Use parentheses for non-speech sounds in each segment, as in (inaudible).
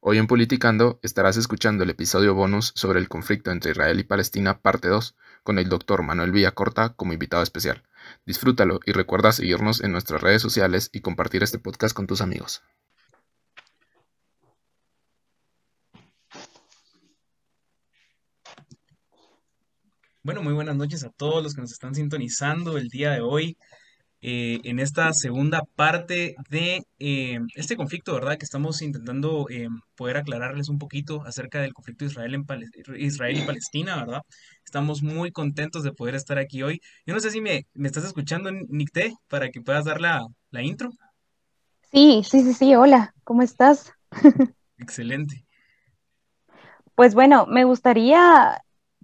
Hoy en Politicando estarás escuchando el episodio bonus sobre el conflicto entre Israel y Palestina, parte 2, con el doctor Manuel Villacorta como invitado especial. Disfrútalo y recuerda seguirnos en nuestras redes sociales y compartir este podcast con tus amigos. Bueno, muy buenas noches a todos los que nos están sintonizando el día de hoy eh, en esta segunda parte de eh, este conflicto, ¿verdad? Que estamos intentando eh, poder aclararles un poquito acerca del conflicto Israel, en Israel y Palestina, ¿verdad? Estamos muy contentos de poder estar aquí hoy. Yo no sé si me, me estás escuchando, Nicté, para que puedas dar la, la intro. Sí, sí, sí, sí, hola, ¿cómo estás? (laughs) Excelente. Pues bueno, me gustaría,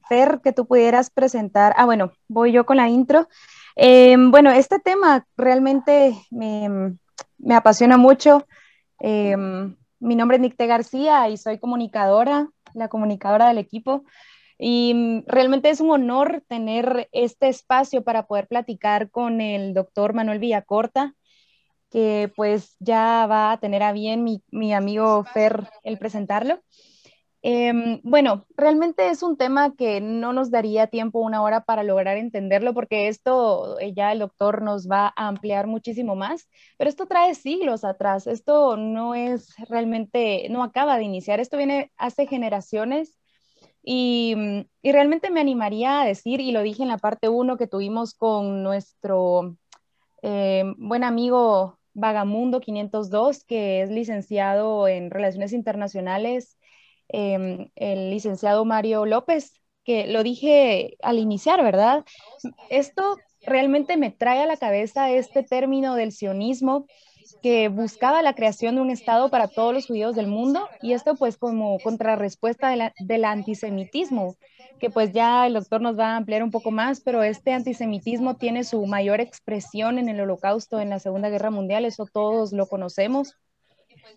Fer, que tú pudieras presentar, ah, bueno, voy yo con la intro. Em, bueno, este tema realmente me, apasiona mucho. Em, mi nombre es Nicte García y soy comunicadora, la comunicadora del equipo. Y mm, realmente es un honor tener este espacio para poder platicar con el doctor Manuel Villacorta, que pues ya va a tener a bien mi, mi amigo Fer el presentarlo. Em, bueno, realmente es un tema que no nos daría tiempo una hora para lograr entenderlo, porque esto eh, ya el doctor nos va a ampliar muchísimo más, pero esto trae siglos atrás, esto no es realmente, no acaba de iniciar, esto viene hace generaciones y, mm, y realmente me animaría a decir, y lo dije en la parte 1 que tuvimos con nuestro eh, buen amigo Vagamundo 502, que es licenciado en Relaciones Internacionales Em, el licenciado Mario López, que lo dije al iniciar, ¿verdad? Esto realmente me trae a la cabeza este término del sionismo que buscaba la creación de un Estado para todos los judíos del mundo y esto pues como contrarrespuesta del antisemitismo, que pues ya el doctor nos va a ampliar un poco más, pero este antisemitismo tiene su mayor expresión en el holocausto, en la Segunda Guerra Mundial, eso todos lo conocemos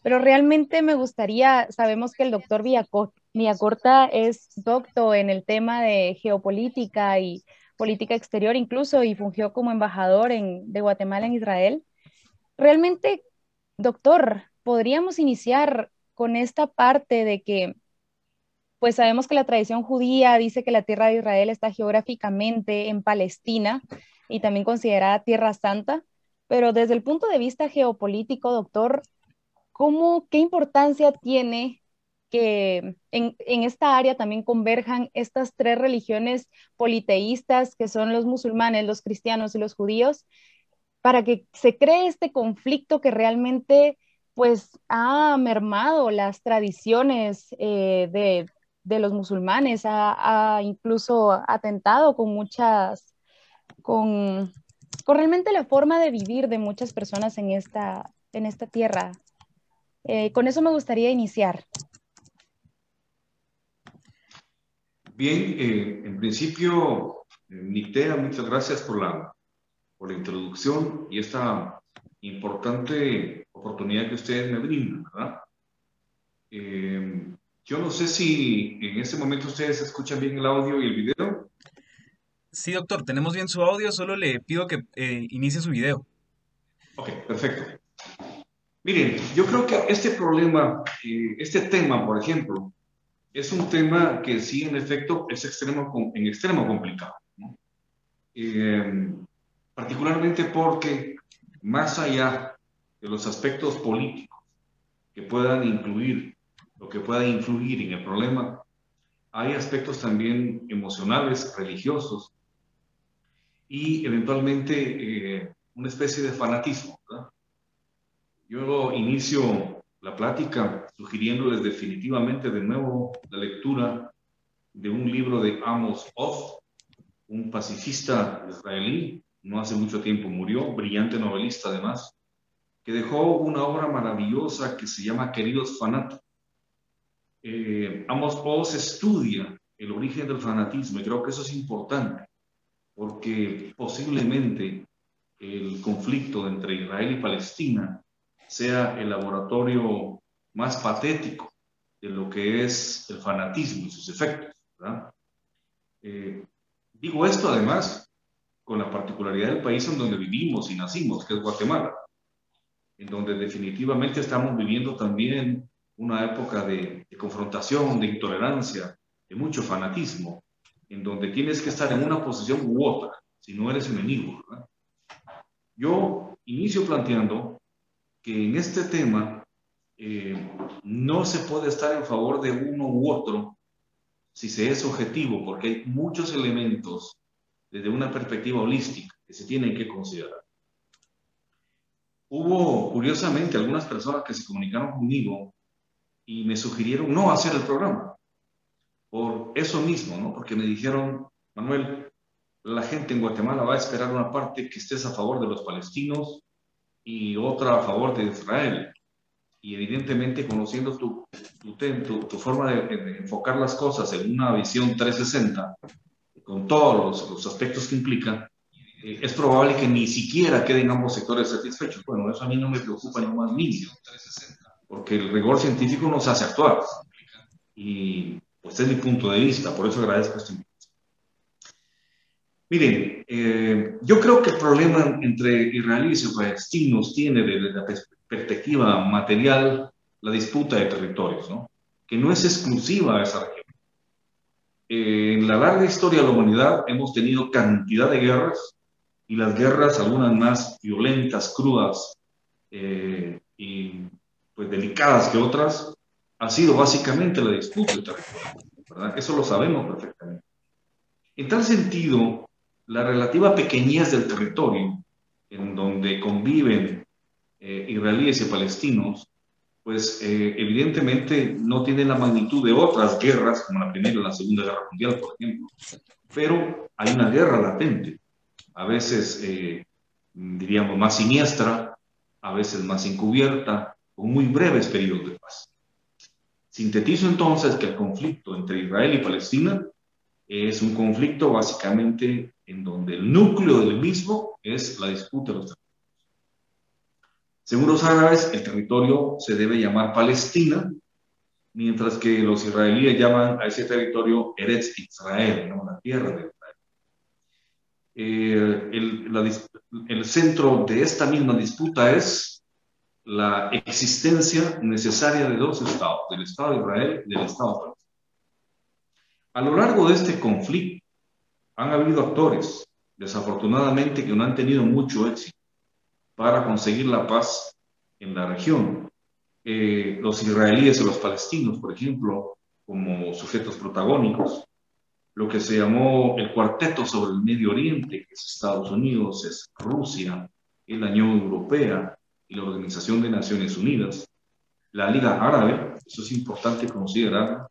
pero realmente me gustaría, sabemos que el doctor Villacorta es doctor en el tema de geopolítica y política exterior incluso y fungió como embajador en, de Guatemala en Israel. Realmente, doctor, podríamos iniciar con esta parte de que, pues sabemos que la tradición judía dice que la tierra de Israel está geográficamente en Palestina y también considerada tierra santa, pero desde el punto de vista geopolítico, doctor, ¿cómo, qué importancia tiene que en, esta área también converjan estas tres religiones politeístas que son los musulmanes, los cristianos y los judíos, para que se cree este conflicto que realmente pues ha mermado las tradiciones eh, de, los musulmanes, ha, incluso atentado con muchas, con, con realmente la forma de vivir de muchas personas en esta, en esta tierra. Eh, con eso me gustaría iniciar. Bien, eh, en principio, eh, Nictea, muchas gracias por la, por la introducción y esta importante oportunidad que ustedes me brindan, ¿verdad? yo no sé si en este momento ustedes escuchan bien el audio y el video. Sí, doctor, tenemos bien su audio, solo le pido que inicie su video. Ok, perfecto. Miren, yo creo que este problema, eh, este tema, por ejemplo, es un tema que sí, en efecto, es extremo, en extremo complicado. Eh, particularmente porque más allá de los aspectos políticos que puedan incluir o que puedan influir en el problema, hay aspectos también emocionales, religiosos y eventualmente eh, una especie de fanatismo. Yo inicio la plática sugiriéndoles definitivamente de nuevo la lectura de un libro de Amos Oz, un pacifista israelí, no hace mucho tiempo murió, brillante novelista además, que dejó una obra maravillosa que se llama Queridos Fanáticos. Eh, Amos Oz estudia el origen del fanatismo y creo que eso es importante, porque posiblemente el conflicto entre Israel y Palestina sea el laboratorio más patético de lo que es el fanatismo y sus efectos. Eh, digo esto además con la particularidad del país en donde vivimos y nacimos, que es Guatemala, en donde definitivamente estamos viviendo también una época de, confrontación, de intolerancia, de mucho fanatismo, en donde tienes que estar en una posición u otra, si no eres enemigo. Yo inicio planteando que en este tema eh, no se puede estar en favor de uno u otro si se es objetivo, porque hay muchos elementos desde una perspectiva holística que se tienen que considerar. Hubo, curiosamente, algunas personas que se comunicaron conmigo y me sugirieron no hacer el programa. Por eso mismo, ¿no? Porque me dijeron, Manuel, la gente en Guatemala va a esperar una parte que estés a favor de los palestinos y otra a favor de Israel. Y evidentemente, conociendo tu, tu, tu, forma de, enfocar las cosas en una visión 360, con todos los, los aspectos que implica, eh, es probable que ni siquiera queden ambos sectores satisfechos. Bueno, eso a mí no me preocupa ni más mínimo, porque el rigor científico nos hace actuar. Y pues es mi punto de vista, por eso agradezco este. Miren, eh, yo creo que el problema entre israelíes y palestinos tiene desde la perspectiva material la disputa de territorios, ¿no? que no es exclusiva a esa región. en la larga historia de la humanidad hemos tenido cantidad de guerras y las guerras, algunas más violentas, crudas eh, y pues delicadas que otras, ha sido básicamente la disputa del territorio. ¿verdad? Eso lo sabemos perfectamente. En tal sentido, la relativa pequeñez del territorio en donde conviven eh, israelíes y palestinos, pues eh, evidentemente no tiene la magnitud de otras guerras, como la Primera y la Segunda Guerra Mundial, por ejemplo, pero hay una guerra latente a veces, eh, diríamos, más siniestra, a veces más encubierta, con muy breves periodos de paz. Sintetizo entonces que el conflicto entre Israel y Palestina es un conflicto básicamente en donde el núcleo del mismo es la disputa de los territorios. Según los árabes, el territorio se debe llamar Palestina, mientras que los israelíes llaman a ese territorio Eretz Israel, la tierra de eh, el, centro de esta misma disputa es la existencia necesaria de dos estados, del Estado de Israel y del Estado palestino. A lo largo de este conflicto han habido actores, desafortunadamente, que no han tenido mucho éxito para conseguir la paz en la región. Eh, los israelíes y los palestinos, por ejemplo, como sujetos protagónicos, lo que se llamó el cuarteto sobre el Medio Oriente, que es Estados Unidos, es Rusia, la Unión Europea y la Organización de Naciones Unidas, la Liga Árabe, eso es importante considerar,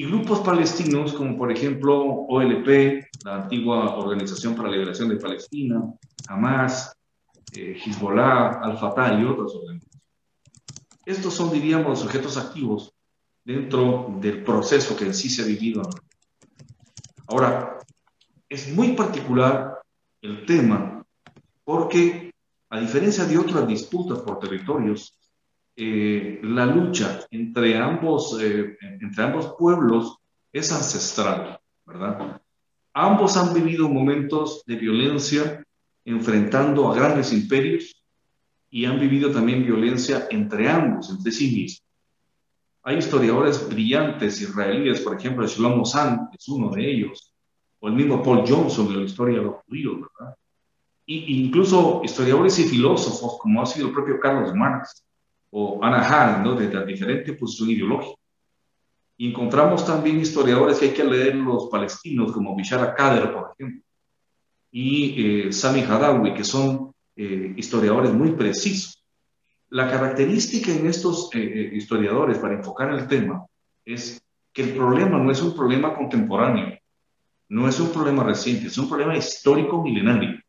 y grupos palestinos como por ejemplo OLP, la antigua Organización para la Liberación de Palestina, Hamas, eh, Hezbollah, Al-Fatah y otras organizaciones. Estos son, diríamos, sujetos activos dentro del proceso que en sí se ha vivido Ahora, es muy particular el tema porque, a diferencia de otras disputas por territorios, eh, la lucha entre ambos, eh, entre ambos pueblos es ancestral, ¿verdad? Ambos han vivido momentos de violencia enfrentando a grandes imperios y han vivido también violencia entre ambos, entre sí mismos. Hay historiadores brillantes israelíes, por ejemplo, Shlomo San es uno de ellos, o el mismo Paul Johnson de la historia de los judíos, ¿verdad? Y, incluso historiadores y filósofos, como ha sido el propio Carlos Marx o Anna Hall, ¿no? Desde la diferente posición ideológica. Y encontramos también historiadores que hay que leer los palestinos, como Bishara Kader, por ejemplo, y eh, Sami Hadawi, que son eh, historiadores muy precisos la característica en estos eh, eh, historiadores para enfocar el tema es que el problema no es un problema contemporáneo, no es un problema reciente, es un problema histórico milenario.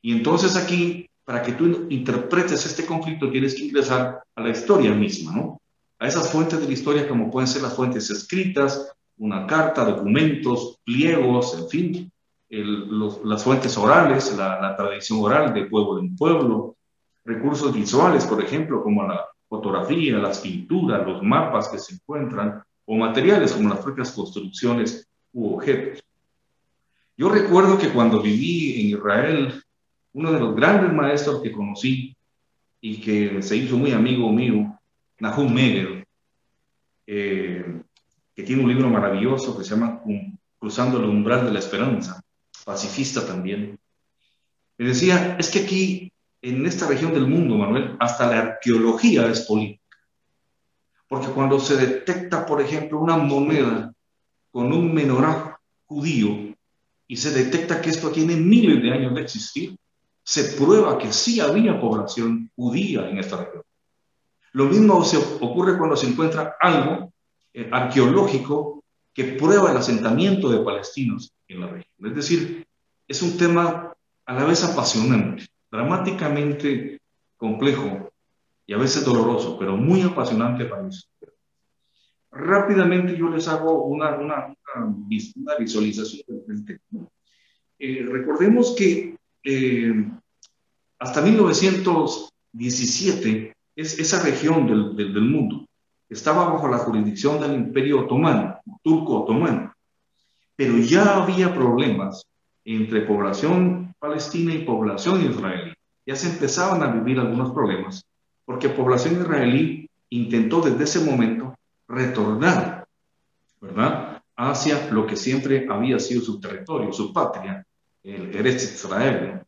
Y entonces aquí, para que tú interpretes este conflicto, tienes que ingresar a la historia misma, ¿no? A esas fuentes de la historia como pueden ser las fuentes escritas, una carta, documentos, pliegos, en fin, las fuentes orales, la, la tradición oral de pueblo en pueblo, recursos visuales, por ejemplo, como la fotografía, las pinturas, los mapas que se encuentran, o materiales como las propias construcciones u objetos. Yo recuerdo que cuando viví en Israel, uno de los grandes maestros que conocí y que se hizo muy amigo mío, Nahum Meger, eh, que tiene un libro maravilloso que se llama Cruzando el umbral de la esperanza, pacifista también. Me decía, es que aquí, en esta región del mundo, Manuel, hasta la arqueología es política. Porque cuando se detecta, por ejemplo, una moneda con un menorá judío y se detecta que esto tiene miles de años de existir, se prueba que sí había población judía en esta región. Lo mismo ocurre cuando se encuentra algo eh, arqueológico que prueba el asentamiento de palestinos en la región. Es decir, es un tema a la vez apasionante, dramáticamente complejo y a veces doloroso, pero muy apasionante para nosotros. Rápidamente yo les hago una, una, una, visualización del tema. Eh, recordemos que eh, hasta 1917 es esa región del, del, mundo estaba bajo la jurisdicción del Imperio Otomano, turco-otomano, pero ya había problemas entre población palestina y población israelí. Ya se empezaban a vivir algunos problemas, porque población israelí intentó desde ese momento retornar, ¿verdad?, hacia lo que siempre había sido su territorio, su patria, el Eretz Israel.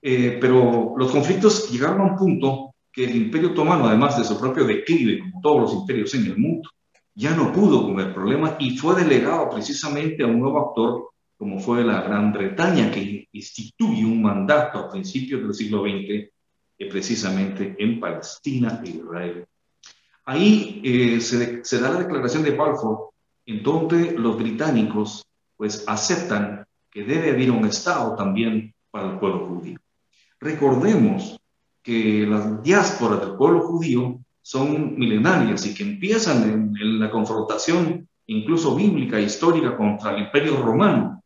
Eh, pero los conflictos llegaron a un punto que el Imperio Otomano, además de su propio declive, como todos los imperios en el mundo, ya no pudo con el problema y fue delegado precisamente a un nuevo actor, como fue la Gran Bretaña, que instituye un mandato a principios del siglo XX, eh, precisamente en Palestina e Israel. Ahí eh, se, se, da la declaración de Balfour, en donde los británicos pues aceptan que debe haber un Estado también para el pueblo judío. Recordemos que las diásporas del pueblo judío son milenarias y que empiezan en, la confrontación incluso bíblica, histórica contra el imperio romano,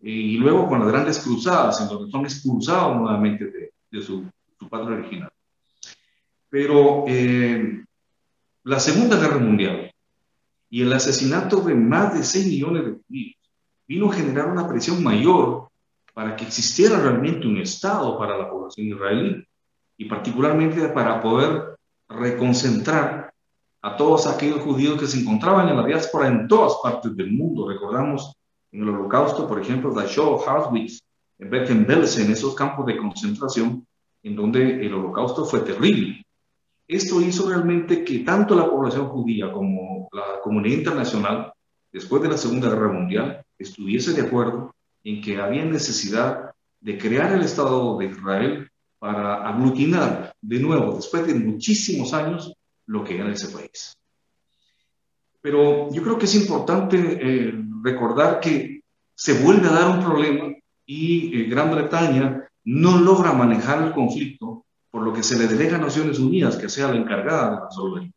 y luego con las grandes cruzadas, en donde son expulsados nuevamente de, de su, su, patria original. Pero eh, la Segunda Guerra Mundial y el asesinato de más de 6 millones de judíos vino a generar una presión mayor para que existiera realmente un Estado para la población israelí y particularmente para poder reconcentrar a todos aquellos judíos que se encontraban en la diáspora en todas partes del mundo. Recordamos en el holocausto, por ejemplo, Dachau, Auschwitz, en Bergen-Belsen, en esos campos de concentración, en donde el holocausto fue terrible. Esto hizo realmente que tanto la población judía como la comunidad internacional, después de la Segunda Guerra Mundial, estuviese de acuerdo en que había necesidad de crear el Estado de Israel para aglutinar de nuevo, después de muchísimos años, lo que era ese país. Pero yo creo que es importante eh, recordar que se vuelve a dar un problema y eh, Gran Bretaña no logra manejar el conflicto, por lo que se le delega a Naciones Unidas que sea la encargada de resolverlo.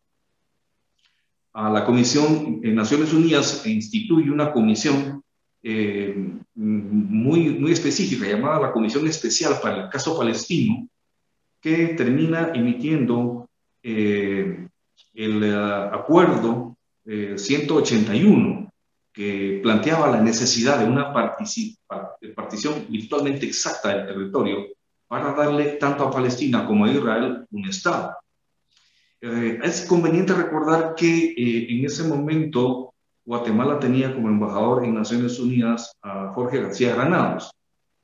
A la Comisión en Naciones Unidas instituye una comisión eh, muy, muy específica llamada la Comisión Especial para el Caso Palestino, que termina emitiendo eh, el uh, acuerdo eh, 181, que planteaba la necesidad de una partición virtualmente exacta del territorio para darle tanto a Palestina como a Israel un Estado. Eh, es conveniente recordar que en ese momento Guatemala tenía como embajador en Naciones Unidas a Jorge García Granados.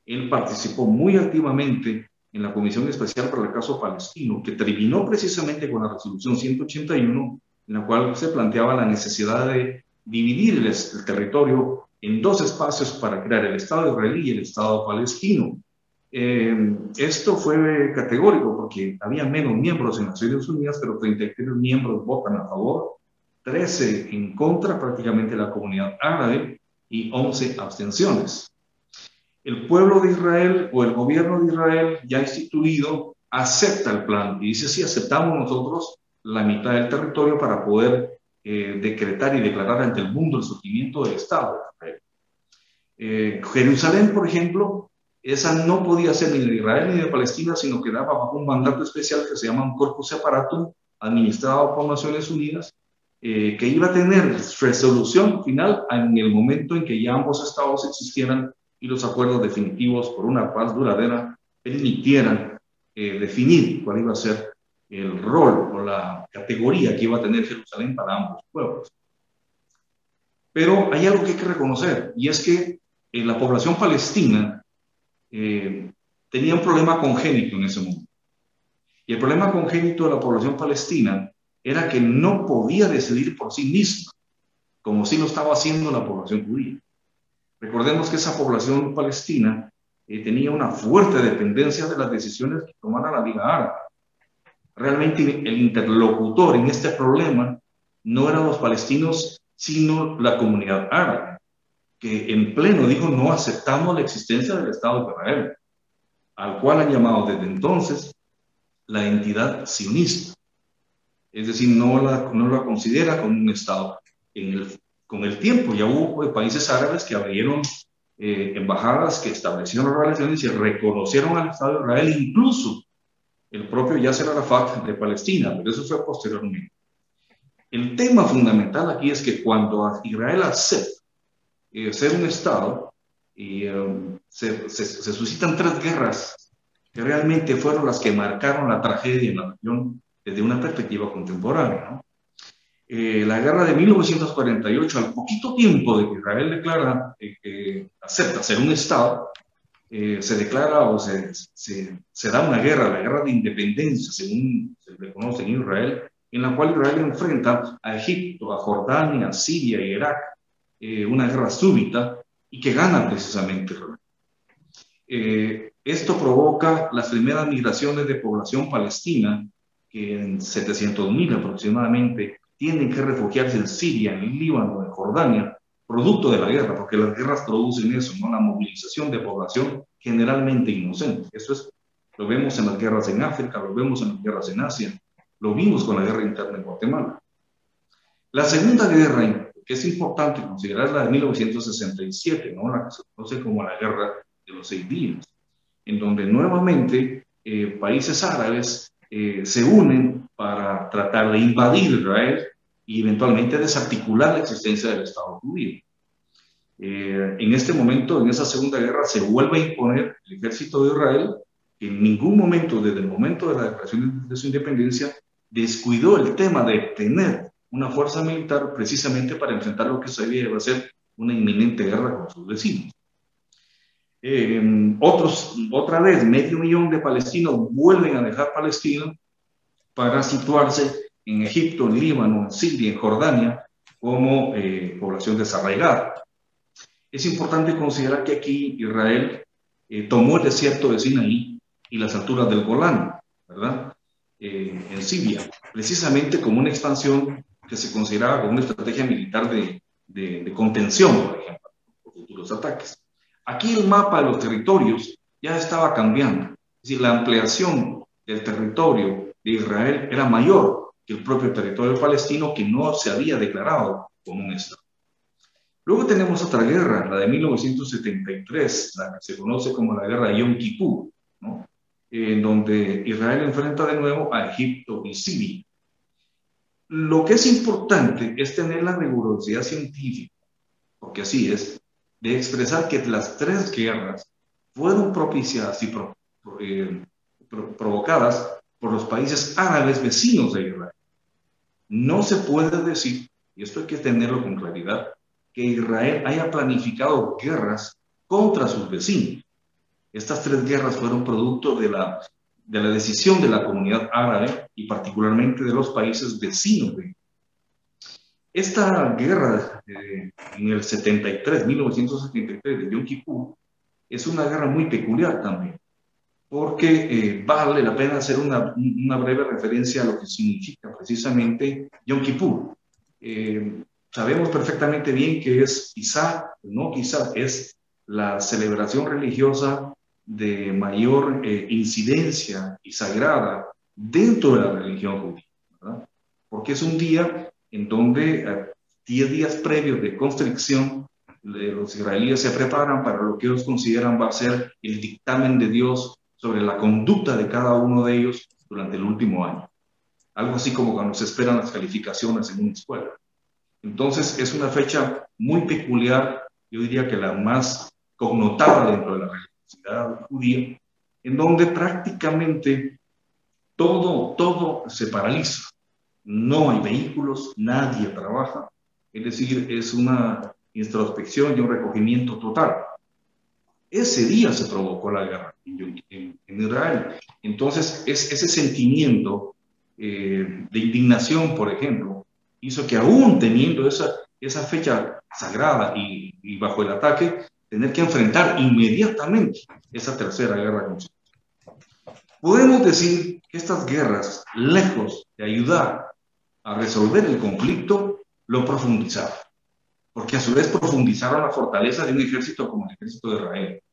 Él participó muy activamente en la Comisión Especial para el Caso Palestino, que terminó precisamente con la resolución 181, en la cual se planteaba la necesidad de dividir el, el territorio en dos espacios para crear el Estado israelí y el Estado palestino. Eh, esto fue categórico porque había menos miembros en Naciones Unidas, pero 33 miembros votan a favor 13 en contra prácticamente la comunidad árabe y 11 abstenciones. El pueblo de Israel o el gobierno de Israel ya instituido acepta el plan y dice, sí, aceptamos nosotros la mitad del territorio para poder eh, decretar y declarar ante el mundo el surgimiento del Estado de Israel. Eh, Jerusalén, por ejemplo, esa no podía ser ni de Israel ni de Palestina, sino que daba bajo un mandato especial que se llama un corpus separatum, administrado por Naciones Unidas, eh, que iba a tener resolución final en el momento en que ya ambos estados existieran y los acuerdos definitivos por una paz duradera permitieran eh, definir cuál iba a ser el rol o la, categoría que iba a tener Jerusalén para ambos pueblos. Pero hay algo que hay que reconocer, y es que en la población palestina eh, tenía un problema congénito en ese momento. Y el problema congénito de la población palestina era que no podía decidir por sí misma, como sí lo estaba haciendo la población judía. Recordemos que esa población palestina eh, tenía una fuerte dependencia de las decisiones que tomara la Liga Árabe. Realmente el interlocutor en este problema no eran los palestinos, sino la comunidad árabe, que en pleno dijo no aceptamos la existencia del Estado de Israel, al cual han llamado desde entonces la entidad sionista. Es decir, no la, no la considera como un Estado. En el, con el tiempo ya hubo países árabes que abrieron eh, embajadas que establecieron relaciones y reconocieron al Estado de Israel, incluso el propio Yasser Arafat de Palestina, pero eso fue posteriormente. El tema fundamental aquí es que cuando Israel acepta eh, ser un Estado, y, um, se, se, se, suscitan tres guerras que realmente fueron las que marcaron la tragedia en la región desde una perspectiva contemporánea. ¿no? Eh, la guerra de 1948, al poquito tiempo de que Israel declara eh, acepta ser un Estado, eh, se declara o se, se, se, da una guerra, la guerra de independencia, según se le conoce en Israel, en la cual Israel enfrenta a Egipto, a Jordania, a Siria y Irak, una guerra súbita y que gana precisamente Israel. esto provoca las primeras migraciones de población palestina, que en 700.000 aproximadamente tienen que refugiarse en Siria, en Líbano, en Jordania, producto de la guerra, porque las guerras producen eso, ¿no? La movilización de población generalmente inocente. Eso es, lo vemos en las guerras en África, lo vemos en las guerras en Asia, lo vimos con la guerra interna en Guatemala. La segunda guerra, que es importante considerar la de 1967, ¿no? La que se conoce como la guerra de los seis días, en donde nuevamente eh, países árabes eh, se unen para tratar de invadir Israel y eventualmente desarticular la existencia del Estado judío. Eh, en este momento, en esa segunda guerra, se vuelve a imponer el ejército de Israel, que en ningún momento, desde el momento de la declaración de su independencia, descuidó el tema de tener una fuerza militar precisamente para enfrentar lo que se iba a ser una inminente guerra con sus vecinos. Eh, otros, otra vez, medio millón de palestinos vuelven a dejar Palestina para situarse en Egipto, en Líbano, en Siria, en Jordania, como eh, población desarraigada. Es importante considerar que aquí Israel eh, tomó el desierto de Sinaí y las alturas del Golán, ¿verdad? Eh, en Siria, precisamente como una expansión que se consideraba como una estrategia militar de, contención, por ejemplo, por futuros ataques. Aquí el mapa de los territorios ya estaba cambiando, es decir, la ampliación del territorio de Israel era mayor que el propio territorio palestino que no se había declarado como un Estado. Luego tenemos otra guerra, la de 1973, la que se conoce como la guerra de Yom Kippur, en donde Israel enfrenta de nuevo a Egipto y Siria. Lo que es importante es tener la rigurosidad científica, porque así es, de expresar que las tres guerras fueron propiciadas y pro, eh, pro, provocadas por los países árabes vecinos de Israel. No se puede decir, y esto hay que tenerlo con claridad, que Israel haya planificado guerras contra sus vecinos. Estas tres guerras fueron producto de la, de la decisión de la comunidad árabe y particularmente de los países vecinos de esta guerra eh, en el 73, 1973 de Yom Kippur, es una guerra muy peculiar también porque eh, vale la pena hacer una, una, breve referencia a lo que significa precisamente Yom Kippur. Eh, sabemos perfectamente bien que es quizá, no quizá, es la celebración religiosa de mayor eh, incidencia y sagrada dentro de la religión judía, ¿verdad? porque es un día en donde 10 días previos de constricción los israelíes se preparan para lo que ellos consideran va a ser el dictamen de Dios sobre la conducta de cada uno de ellos durante el último año. Algo así como cuando se esperan las calificaciones en una escuela. Entonces es una fecha muy peculiar, yo diría que la más connotada dentro de la en donde prácticamente todo, todo se paraliza. no hay vehículos, nadie trabaja, es decir, es una introspección y un recogimiento total. Ese día se provocó la guerra en, Israel. Entonces, es, ese sentimiento eh, de indignación, por ejemplo, hizo que aún teniendo esa, esa fecha sagrada y bajo el ataque, tener que enfrentar inmediatamente esa tercera guerra constitucional. Podemos decir que estas guerras, lejos de ayudar a resolver el conflicto, lo profundizaron, porque a su vez profundizaron la fortaleza de un ejército como el ejército de Israel.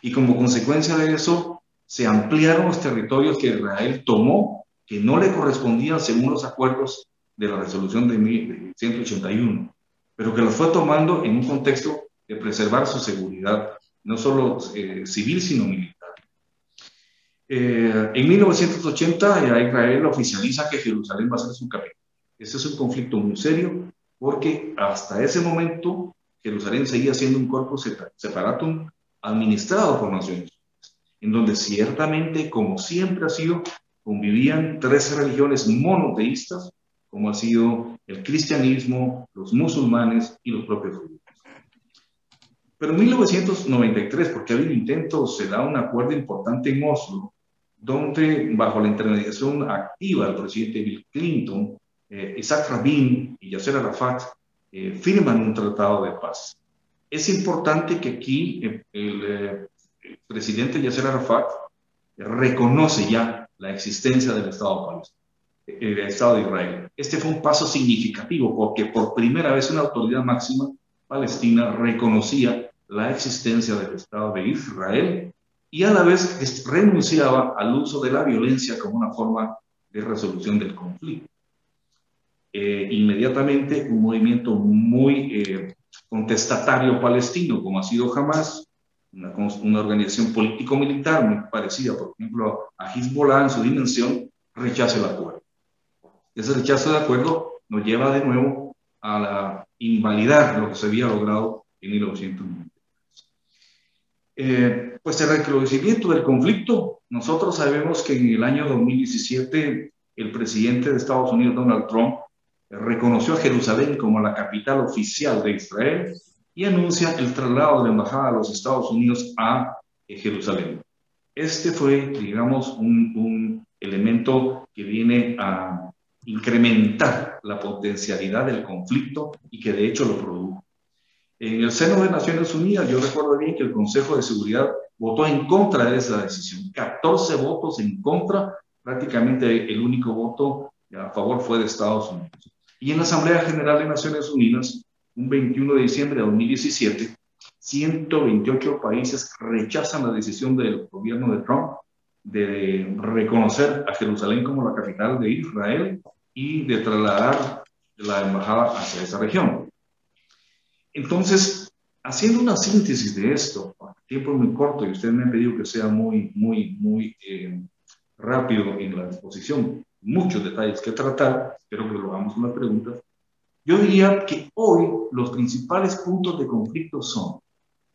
Y como consecuencia de eso, se ampliaron los territorios que Israel tomó, que no le correspondían según los acuerdos de la resolución de 181, pero que los fue tomando en un contexto de preservar su seguridad, no solo eh, civil, sino militar. Eh, en 1980 Israel oficializa que Jerusalén va a ser su capital. Ese es un conflicto muy serio porque hasta ese momento Jerusalén seguía siendo un cuerpo separatum administrado por Naciones Unidas, en donde ciertamente, como siempre ha sido, convivían tres religiones monoteístas, como ha sido el cristianismo, los musulmanes y los propios judíos. Pero en 1993, porque había un intento, se da un acuerdo importante en Oslo, donde bajo la intermediación activa del presidente Bill Clinton, eh, Isaac Rabin y Yasser Arafat eh, firman un tratado de paz. Es importante que aquí eh, el, presidente Yasser Arafat reconoce ya la existencia del Estado el Estado de Israel. Este fue un paso significativo porque por primera vez una autoridad máxima palestina reconocía la existencia del Estado de Israel y a la vez renunciaba al uso de la violencia como una forma de resolución del conflicto. Eh, inmediatamente un movimiento muy eh, contestatario palestino, como ha sido Hamas, una, una organización político-militar muy parecida, por ejemplo, a Hezbollah en su dimensión, rechaza el acuerdo. Ese rechazo de acuerdo nos lleva de nuevo a la invalidar lo que se había logrado en 1990. Eh, pues el recrudecimiento del conflicto, nosotros sabemos que en el año 2017 el presidente de Estados Unidos, Donald Trump, reconoció a Jerusalén como la capital oficial de Israel y anuncia el traslado de la embajada de los Estados Unidos a eh, Jerusalén. Este fue, digamos, un, un elemento que viene a incrementar la potencialidad del conflicto y que de hecho lo produjo. En el seno de Naciones Unidas, yo recuerdo bien que el Consejo de Seguridad votó en contra de esa decisión. 14 votos en contra, prácticamente el único voto a favor fue de Estados Unidos. Y en la Asamblea General de Naciones Unidas, un 21 de diciembre de 2017, 128 países rechazan la decisión del gobierno de Trump de reconocer a Jerusalén como la capital de Israel y de trasladar la embajada hacia esa región. Entonces, haciendo una síntesis de esto, el tiempo es muy corto y usted me ha pedido que sea muy, muy, muy eh, rápido en la exposición, muchos detalles que tratar, espero que lo hagamos con las preguntas. Yo diría que hoy los principales puntos de conflicto son,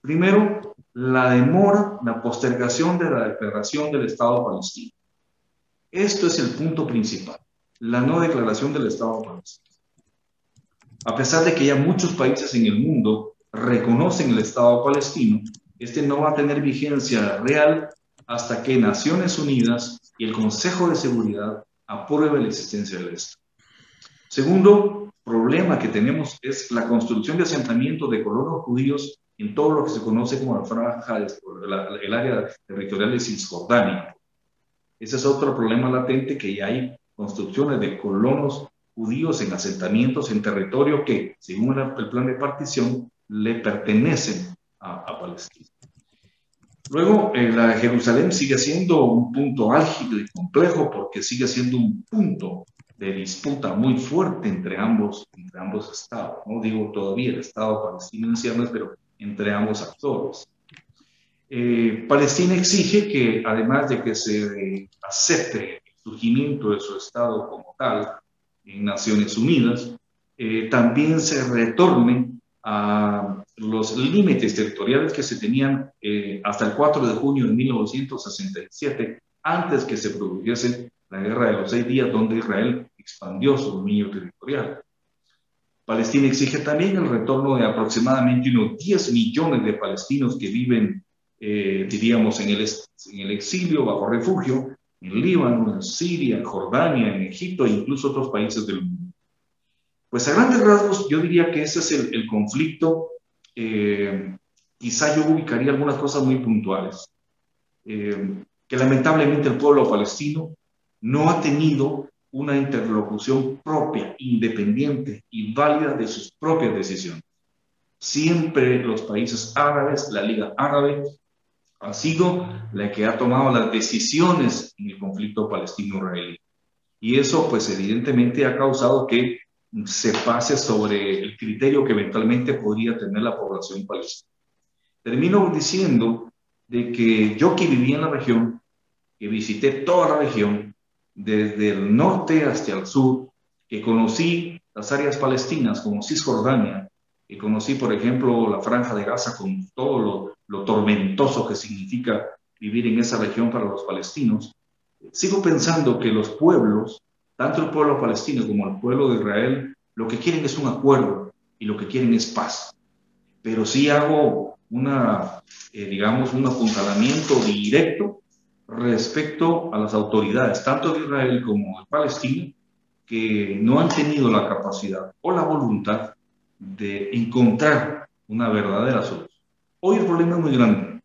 primero, la demora, la postergación de la declaración del Estado palestino. Esto es el punto principal, la no declaración del Estado palestino. A pesar de que ya muchos países en el mundo reconocen el Estado palestino, este no va a tener vigencia real hasta que Naciones Unidas y el Consejo de Seguridad aprueben la existencia del Estado. Segundo problema que tenemos es la construcción de asentamientos de colonos judíos en todo lo que se conoce como la franja, el área territorial de Cisjordania. Ese es otro problema latente que ya hay construcciones de colonos judíos en asentamientos en territorio que, según el plan de partición, le pertenecen a, Palestina. Luego, eh, la Jerusalén sigue siendo un punto álgido y complejo porque sigue siendo un punto de disputa muy fuerte entre ambos, entre ambos estados. No digo todavía el Estado palestino en pero entre ambos actores. Eh, Palestina exige que, además de que se acepte el surgimiento de su Estado como tal, en Naciones Unidas, eh, también se retorne a los límites territoriales que se tenían eh, hasta el 4 de junio de 1967, antes que se produjese la guerra de los seis días, donde Israel expandió su dominio territorial. Palestina exige también el retorno de aproximadamente unos 10 millones de palestinos que viven, eh, diríamos, en el, en el exilio, bajo refugio, en Líbano, en Siria, en Jordania, en Egipto e incluso otros países del mundo. Pues a grandes rasgos yo diría que ese es el, conflicto. Eh, quizá yo ubicaría algunas cosas muy puntuales. Eh, que lamentablemente el pueblo palestino no ha tenido una interlocución propia, independiente y válida de sus propias decisiones. Siempre los países árabes, la Liga Árabe, ha sido la que ha tomado las decisiones en el conflicto palestino-israelí. Y eso, pues evidentemente ha causado que se pase sobre el criterio que eventualmente podría tener la población palestina. Termino diciendo de que yo que viví en la región, que visité toda la región, desde el norte hasta el sur, que conocí las áreas palestinas como Cisjordania, que conocí, por ejemplo, la franja de Gaza con todo lo, lo tormentoso que significa vivir en esa región para los palestinos, sigo pensando que los pueblos, tanto el pueblo palestino como el pueblo de Israel, lo que quieren es un acuerdo y lo que quieren es paz. Pero sí hago una, eh, digamos, un apuntalamiento directo respecto a las autoridades, tanto de Israel como de Palestina, que no han tenido la capacidad o la voluntad de encontrar una verdadera solución. Hoy el problema es muy grande.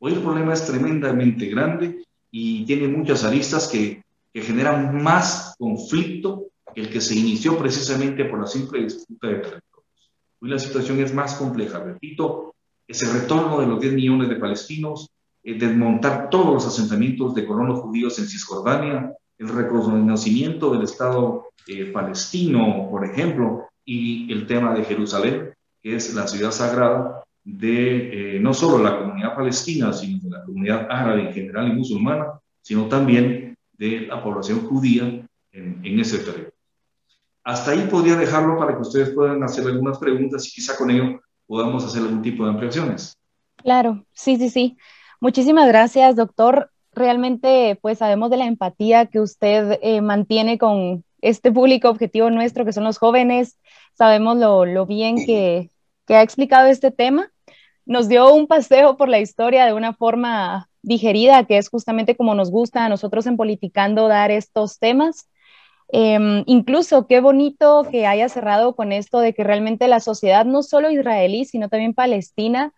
Hoy el problema es tremendamente grande y tiene muchas aristas que, que generan más conflicto que el que se inició precisamente por la simple disputa de territorios. Hoy la situación es más compleja. Repito, ese retorno de los 10 millones de palestinos, eh, desmontar todos los asentamientos de colonos judíos en Cisjordania, el reconocimiento del Estado eh, palestino, por ejemplo, y el tema de Jerusalén, que es la ciudad sagrada de eh, no solo la comunidad palestina, sino de la comunidad árabe en general y musulmana, sino también de la población judía en, en ese territorio. Hasta ahí podría dejarlo para que ustedes puedan hacer algunas preguntas y quizá con ello podamos hacer algún tipo de ampliaciones. Claro, sí, sí, sí. Muchísimas gracias, doctor. Realmente, pues sabemos de la empatía que usted eh, mantiene con este público objetivo nuestro, que son los jóvenes. Sabemos lo, lo bien que, que ha explicado este tema. Nos dio un paseo por la historia de una forma digerida, que es justamente como nos gusta a nosotros en Politicando dar estos temas. Em, incluso qué bonito que haya cerrado con esto de que realmente la sociedad, no solo israelí, sino también palestina,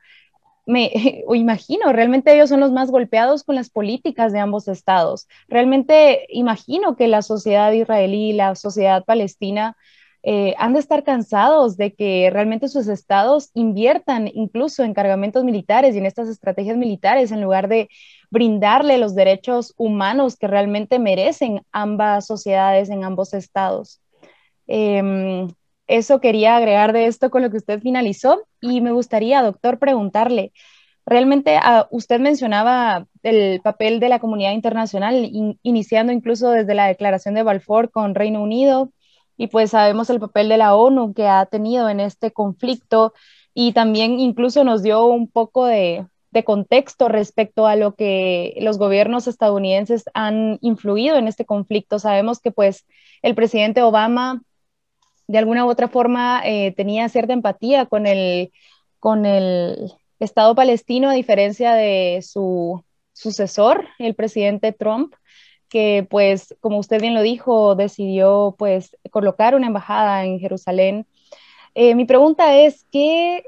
me (laughs) imagino, realmente ellos son los más golpeados con las políticas de ambos estados. Realmente imagino que la sociedad israelí y la sociedad palestina eh, han de estar cansados de que realmente sus estados inviertan incluso en cargamentos militares y en estas estrategias militares en lugar de brindarle los derechos humanos que realmente merecen ambas sociedades en ambos estados. Em, eso quería agregar de esto con lo que usted finalizó y me gustaría, doctor, preguntarle, realmente ah, usted mencionaba el papel de la comunidad internacional, iniciando incluso desde la declaración de Balfour con Reino Unido, y pues sabemos el papel de la ONU que ha tenido en este conflicto y también incluso nos dio un poco de, contexto respecto a lo que los gobiernos estadounidenses han influido en este conflicto. Sabemos que pues el presidente Obama de alguna u otra forma eh, tenía cierta empatía con el, con el Estado palestino a diferencia de su sucesor, el presidente Trump, que pues como usted bien lo dijo, decidió pues colocar una embajada en Jerusalén. Eh, mi pregunta es, ¿qué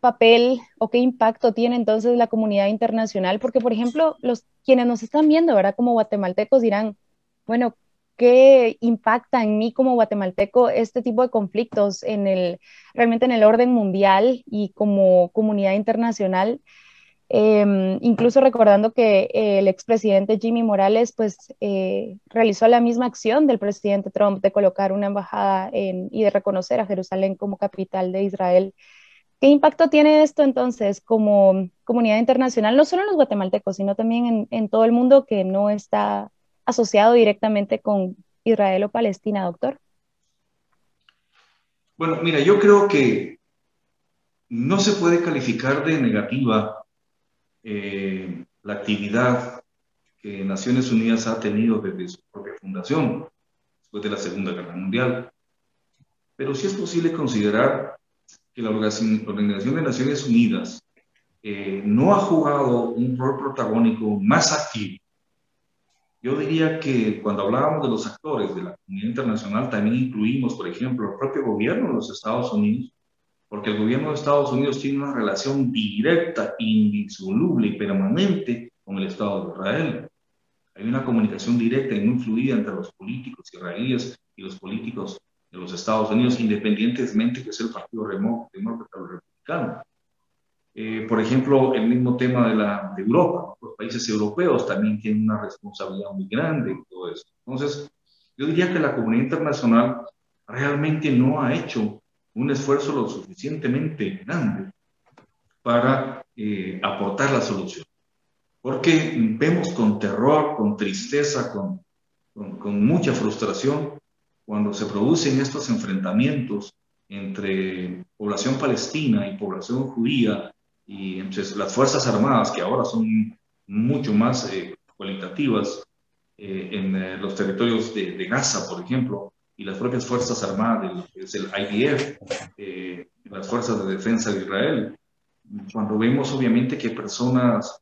papel o qué impacto tiene entonces la comunidad internacional? Porque, por ejemplo, los quienes nos están viendo, ¿verdad? Como guatemaltecos dirán, bueno, ¿qué impacta en mí como guatemalteco este tipo de conflictos en el, realmente en el orden mundial y como comunidad internacional? Em, incluso recordando que el expresidente Jimmy Morales pues eh, realizó la misma acción del presidente Trump de colocar una embajada y de reconocer a Jerusalén como capital de Israel. ¿Qué impacto tiene esto entonces como comunidad internacional, no solo en los guatemaltecos, sino también en, todo el mundo que no está asociado directamente con Israel o Palestina, doctor? Bueno, mira, yo creo que no se puede calificar de negativa eh, la actividad que Naciones Unidas ha tenido desde su propia fundación. después de la Segunda Guerra Mundial. Pero sí es posible considerar que la Organización de Naciones Unidas eh, no ha jugado un rol protagónico más activo. Yo diría que cuando hablábamos de los actores de la comunidad internacional, también incluimos, por ejemplo, el propio gobierno de los Estados Unidos, porque el gobierno de Estados Unidos tiene una relación directa, indisoluble y permanente con el Estado de Israel. Hay una comunicación directa y muy fluida entre los políticos israelíes y los políticos de los Estados Unidos, independientemente que sea el Partido Demócrata o Republicano. Eh, por ejemplo, el mismo tema de, la, de Europa, los países europeos también tienen una responsabilidad muy grande en todo eso. Entonces, yo diría que la comunidad internacional realmente no ha hecho un esfuerzo lo suficientemente grande para eh, aportar la solución. Porque vemos con terror, con tristeza, con, con, mucha frustración cuando se producen estos enfrentamientos entre población palestina y población judía y entonces las Fuerzas Armadas, que ahora son mucho más eh, cualitativas eh, en los territorios de, de, Gaza, por ejemplo, y las propias Fuerzas Armadas, del, es el IDF, las Fuerzas de Defensa de Israel, cuando vemos obviamente que personas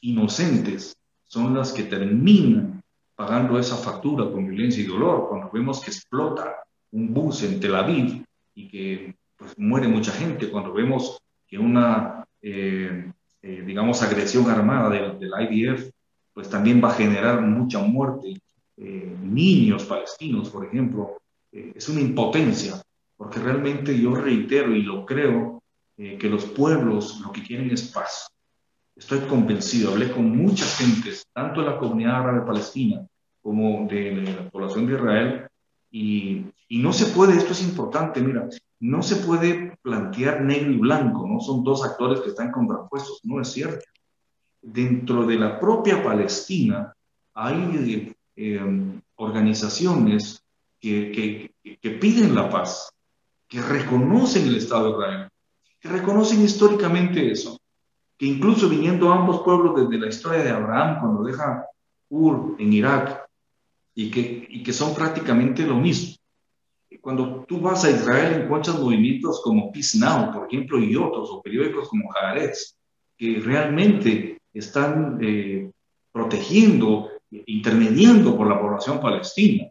inocentes son las que terminan pagando esa factura con violencia y dolor, cuando vemos que explota un bus en Tel Aviv y que pues, muere mucha gente, cuando vemos que una, eh, eh, digamos, agresión armada del, del, IDF, pues también va a generar mucha muerte. Eh, niños palestinos, por ejemplo, es una impotencia, porque realmente yo reitero y lo creo, que los pueblos lo que quieren es paz. Estoy convencido, hablé con muchas gentes, tanto de la comunidad árabe palestina como de la población de Israel, y, y, no se puede, esto es importante, mira, no se puede plantear negro y blanco, no son dos actores que están contrapuestos, no es cierto. Dentro de la propia Palestina hay eh, organizaciones que, que, que, piden la paz, que reconocen el Estado de Israel, que reconocen históricamente eso, que incluso viniendo ambos pueblos desde la historia de Abraham, cuando deja Ur en Irak, y que, y que son prácticamente lo mismo. Cuando tú vas a Israel encuentras movimientos como Peace Now, por ejemplo, y otros, o periódicos como Haaretz, que realmente están eh, protegiendo, intermediando por la población palestina.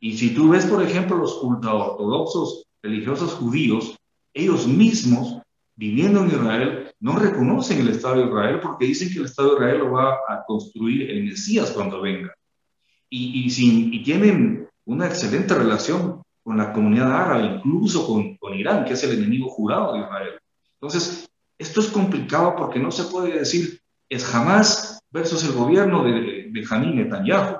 Y si tú ves, por ejemplo, los ultraortodoxos religiosos judíos, ellos mismos, viviendo en Israel, no reconocen el Estado de Israel porque dicen que el Estado de Israel lo va a construir el Mesías cuando venga y, y, tienen una excelente relación con la comunidad árabe, incluso con, con, Irán, que es el enemigo jurado de Israel. Entonces, esto es complicado porque no se puede decir es Hamas versus el gobierno de Benjamín Netanyahu.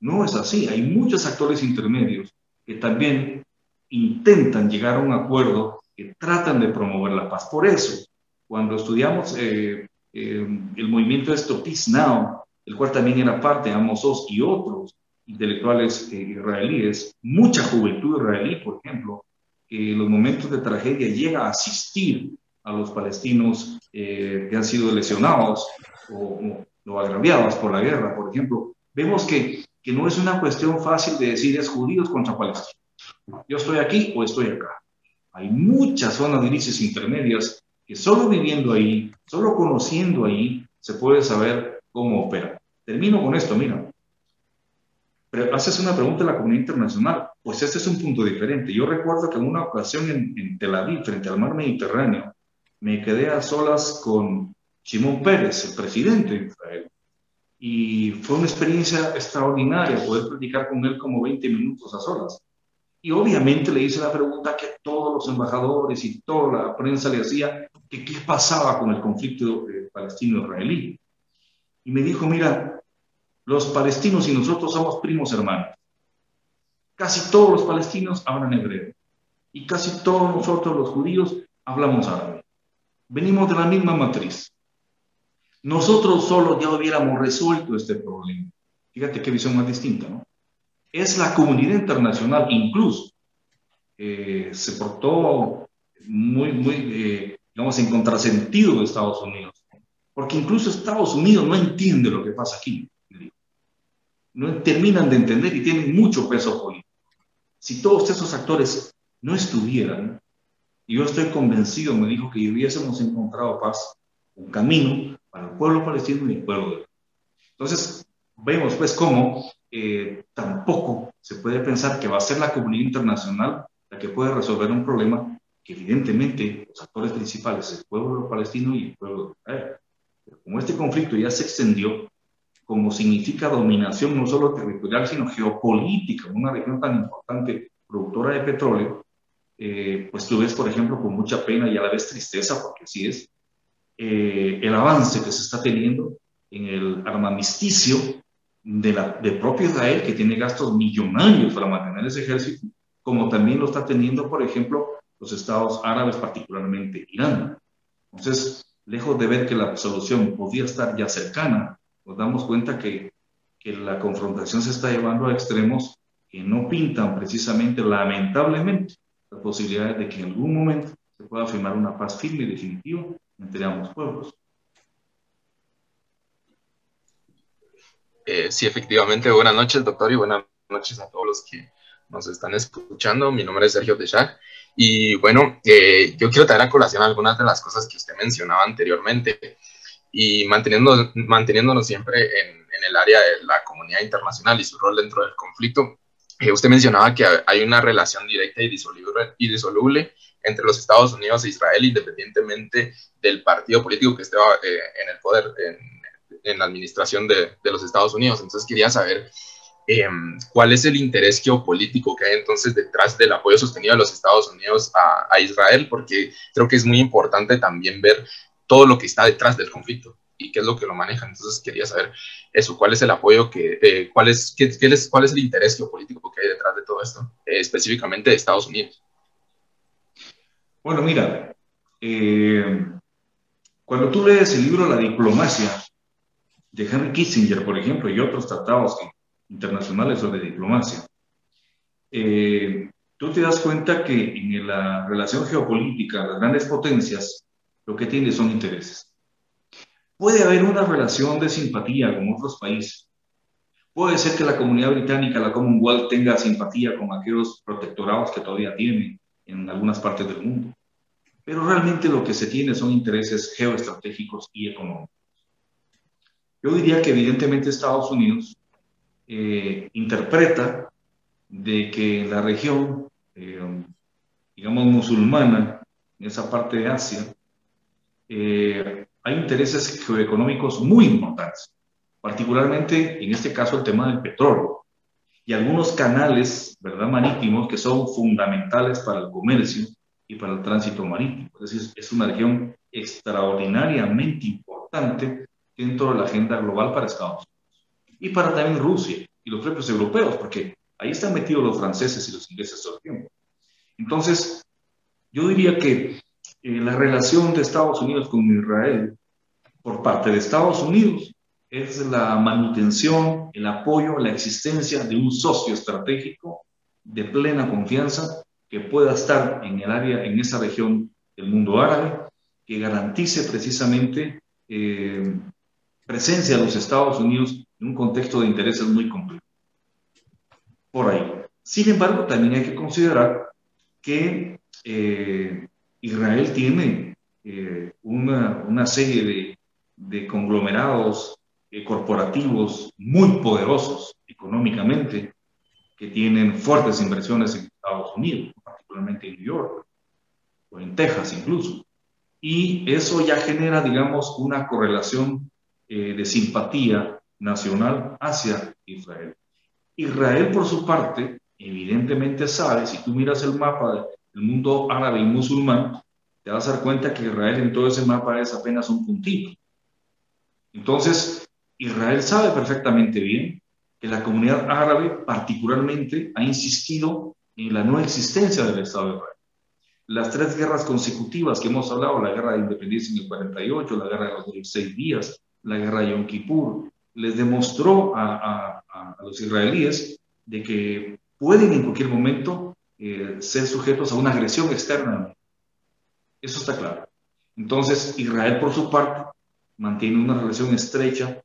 No es así. Hay muchos actores intermedios que también intentan llegar a un acuerdo, que tratan de promover la paz. Por eso, cuando estudiamos eh, eh, el movimiento esto, Peace Now, el cual también era parte de Amos Oz y otros intelectuales eh, israelíes, mucha juventud israelí, por ejemplo, que en los momentos de tragedia llega a asistir a los palestinos que han sido lesionados o, o, agraviados por la guerra, por ejemplo. Vemos que, que no es una cuestión fácil de decir es judíos contra palestinos. Yo estoy aquí o estoy acá. Hay muchas zonas grises intermedias que solo viviendo ahí, solo conociendo ahí, se puede saber cómo opera. Termino con esto, mira. Pero haces una pregunta a la comunidad internacional, pues este es un punto diferente. Yo recuerdo que en una ocasión en, en Tel Aviv, frente al mar Mediterráneo, me quedé a solas con Simón Pérez, el presidente de Israel. Y fue una experiencia extraordinaria poder platicar con él como 20 minutos a solas. Y obviamente le hice la pregunta que todos los embajadores y toda la prensa le hacía, que qué pasaba con el conflicto eh, palestino-israelí. Y me dijo, mira, los palestinos y nosotros somos primos hermanos. Casi todos los palestinos hablan hebreo y casi todos nosotros los judíos hablamos árabe. Venimos de la misma matriz. Nosotros solo ya hubiéramos resuelto este problema. Fíjate qué visión más distinta, ¿no? Es la comunidad internacional, incluso, eh, se portó muy, muy, eh, digamos, en contrasentido de Estados Unidos. Porque incluso Estados Unidos no entiende lo que pasa aquí no terminan de entender y tienen mucho peso político. Si todos esos actores no estuvieran, y yo estoy convencido, me dijo que hubiésemos encontrado paz, un camino para el pueblo palestino y el pueblo de Entonces, vemos pues cómo eh, tampoco se puede pensar que va a ser la comunidad internacional la que puede resolver un problema que evidentemente los actores principales es el pueblo palestino y el pueblo de Israel. Pero como este conflicto ya se extendió, como significa dominación no solo territorial, sino geopolítica una región tan importante productora de petróleo, eh, pues tú ves, por ejemplo, con mucha pena y a la vez tristeza, porque así es, eh, el avance que se está teniendo en el armamisticio de, la, de propio Israel, que tiene gastos millonarios para mantener ese ejército, como también lo está teniendo, por ejemplo, los estados árabes, particularmente Irán. Entonces, lejos de ver que la solución podría estar ya cercana, nos damos cuenta que, que la confrontación se está llevando a extremos que no pintan precisamente, lamentablemente, la posibilidad de que en algún momento se pueda firmar una paz firme y definitiva entre ambos pueblos. Eh, sí, efectivamente. Buenas noches, doctor, y buenas noches a todos los que nos están escuchando. Mi nombre es Sergio Deschag. Y bueno, eh, yo quiero traer a colación algunas de las cosas que usted mencionaba anteriormente y manteniendo, manteniéndonos siempre en, en el área de la comunidad internacional y su rol dentro del conflicto. Eh, usted mencionaba que hay una relación directa y disoluble, y disoluble entre los Estados Unidos e Israel, independientemente del partido político que esté eh, en el poder, en, en la administración de, de, los Estados Unidos. Entonces quería saber Em, cuál es el interés geopolítico que hay entonces detrás del apoyo sostenido de los Estados Unidos a, Israel, porque creo que es muy importante también ver todo lo que está detrás del conflicto y qué es lo que lo maneja. Entonces quería saber eso, cuál es el apoyo que, eh, cuál, es, qué, cuál es el interés geopolítico que hay detrás de todo esto, eh, específicamente de Estados Unidos. Bueno, mira, eh, cuando tú lees el libro La diplomacia de Henry Kissinger, por ejemplo, y otros tratados internacionales sobre diplomacia, eh, tú te das cuenta que en la relación geopolítica, las grandes potencias, lo que tienen son intereses. Puede haber una relación de simpatía con otros países. Puede ser que la comunidad británica, la Commonwealth, tenga simpatía con aquellos protectorados que todavía tiene en algunas partes del mundo. Pero realmente lo que se tiene son intereses geoestratégicos y económicos. Yo diría que evidentemente Estados Unidos eh, interpreta de que la región, eh, digamos, musulmana, en esa parte de Asia, eh, hay intereses geoeconómicos muy importantes, particularmente en este caso el tema del petróleo y algunos canales, ¿verdad?, marítimos que son fundamentales para el comercio y para el tránsito marítimo. Es decir, es una región extraordinariamente importante dentro de la agenda global para Estados Unidos y para también Rusia y los propios europeos, porque ahí están metidos los franceses y los ingleses todo el tiempo. Entonces, yo diría que eh, la relación de Estados Unidos con Israel por parte de Estados Unidos es la manutención, el apoyo, la existencia de un socio estratégico de plena confianza que pueda estar en el área, en esa región del mundo árabe, que garantice precisamente eh, presencia de los Estados Unidos en un contexto de intereses muy complejo. Por ahí. Sin embargo, también hay que considerar que eh, Israel tiene eh, una, una, serie de, de conglomerados corporativos muy poderosos económicamente que tienen fuertes inversiones en Estados Unidos, particularmente en New York o en Texas incluso. Y eso ya genera, digamos, una correlación de simpatía nacional hacia Israel. Israel, por su parte, evidentemente sabe, si tú miras el mapa del mundo árabe y musulmán, te vas a dar cuenta que Israel en todo ese mapa es apenas un puntito. Entonces, Israel sabe perfectamente bien que la comunidad árabe particularmente ha insistido en la no existencia del Estado de Israel. Las tres guerras consecutivas que hemos hablado, la guerra de independencia en el 48, la guerra de los 16 días, la guerra de Yom Kippur, les demostró a, los israelíes de que pueden en cualquier momento eh, ser sujetos a una agresión externa. Eso está claro. Entonces, Israel, por su parte, mantiene una relación estrecha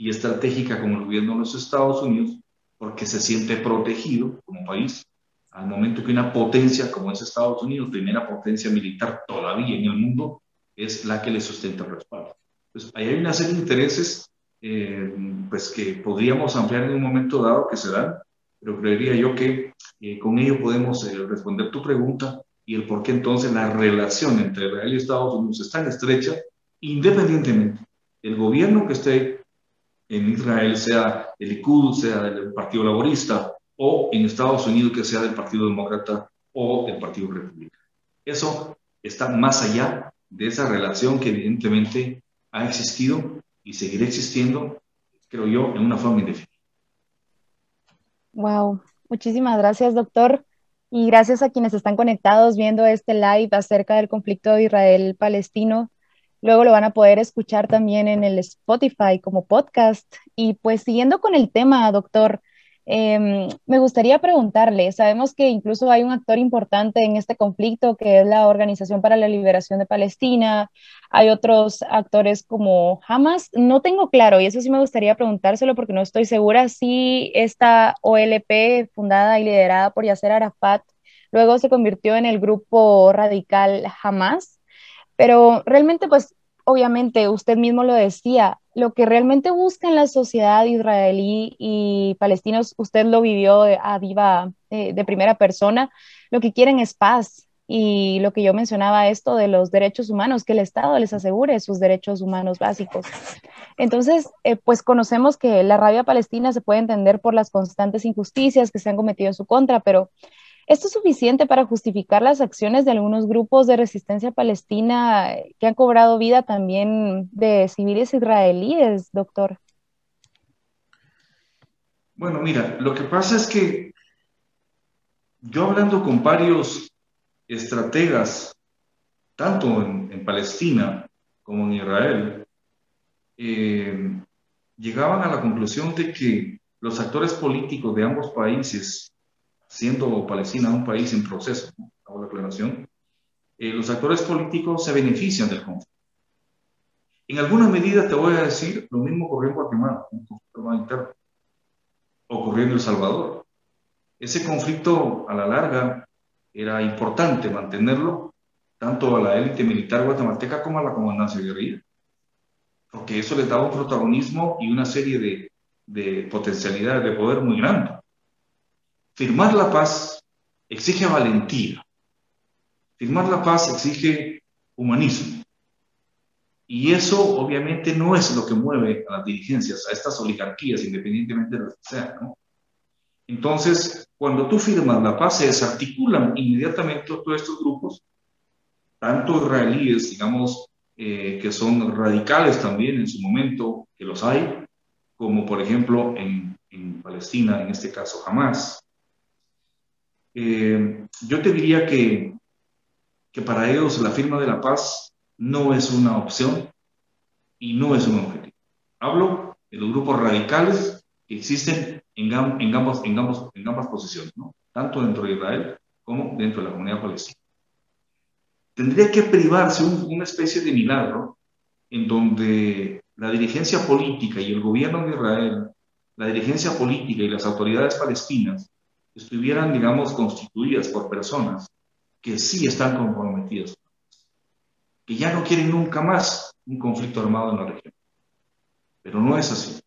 y estratégica como el gobierno de los Estados Unidos, porque se siente protegido como país al momento que una potencia como es Estados Unidos, primera potencia militar todavía en el mundo, es la que le sustenta el respaldo. Pues ahí hay una serie de intereses eh, pues que podríamos ampliar en un momento dado que se dan, pero creería yo que eh, con ello podemos eh, responder tu pregunta y el por qué entonces la relación entre Israel y Estados Unidos es tan estrecha, independientemente del gobierno que esté en Israel, sea el Likud, sea el Partido Laborista, o en Estados Unidos que sea del Partido Demócrata o del Partido Republicano. Eso está más allá de esa relación que evidentemente ha existido y seguirá existiendo, creo yo, en una forma indefinida. Wow, muchísimas gracias, doctor. Y gracias a quienes están conectados viendo este live acerca del conflicto de Israel-Palestino. Luego lo van a poder escuchar también en el Spotify como podcast. Y pues siguiendo con el tema, doctor, Em, me gustaría preguntarle, sabemos que incluso hay un actor importante en este conflicto que es la Organización para la Liberación de Palestina, hay otros actores como Hamas, no tengo claro y eso sí me gustaría preguntárselo porque no estoy segura si esta OLP fundada y liderada por Yasser Arafat luego se convirtió en el grupo radical Hamas, pero realmente pues obviamente usted mismo lo decía, lo que realmente busca en la sociedad israelí y palestinos, usted lo vivió a viva eh, de primera persona, lo que quieren es paz. Y lo que yo mencionaba, esto de los derechos humanos, que el Estado les asegure sus derechos humanos básicos. Entonces, eh, pues conocemos que la rabia palestina se puede entender por las constantes injusticias que se han cometido en su contra, pero ¿Esto es suficiente para justificar las acciones de algunos grupos de resistencia palestina que han cobrado vida también de civiles israelíes, doctor? Bueno, mira, lo que pasa es que yo hablando con varios estrategas, tanto en, Palestina como en Israel, eh, llegaban a la conclusión de que los actores políticos de ambos países siendo Palestina un país en proceso, hago la aclaración, eh, los actores políticos se benefician del conflicto. En alguna medida te voy a decir, lo mismo ocurrió en Guatemala, un conflicto interno, ocurrió en El Salvador. Ese conflicto a la larga era importante mantenerlo, tanto a la élite militar guatemalteca como a la comandancia guerrilla, porque eso les daba un protagonismo y una serie de, de potencialidades de poder muy grandes. Firmar la paz exige valentía. Firmar la paz exige humanismo. Y eso obviamente no es lo que mueve a las dirigencias, a estas oligarquías, independientemente de lo que sean. Entonces, cuando tú firmas la paz, se desarticulan inmediatamente todos estos grupos, tanto israelíes, digamos, eh, que son radicales también en su momento, que los hay, como por ejemplo en, en Palestina, en este caso Hamas, eh, yo te diría que, que para ellos la firma de la paz no es una opción y no es un objetivo. Hablo de los grupos radicales que existen en, en, ambas, en, ambos, en ambas posiciones, ¿no? tanto dentro de Israel como dentro de la comunidad palestina. Tendría que privarse una especie de milagro en donde la dirigencia política y el gobierno de Israel, la dirigencia política y las autoridades palestinas estuvieran, digamos, constituidas por personas que sí están comprometidas, que ya no quieren nunca más un conflicto armado en la región. Pero no es así.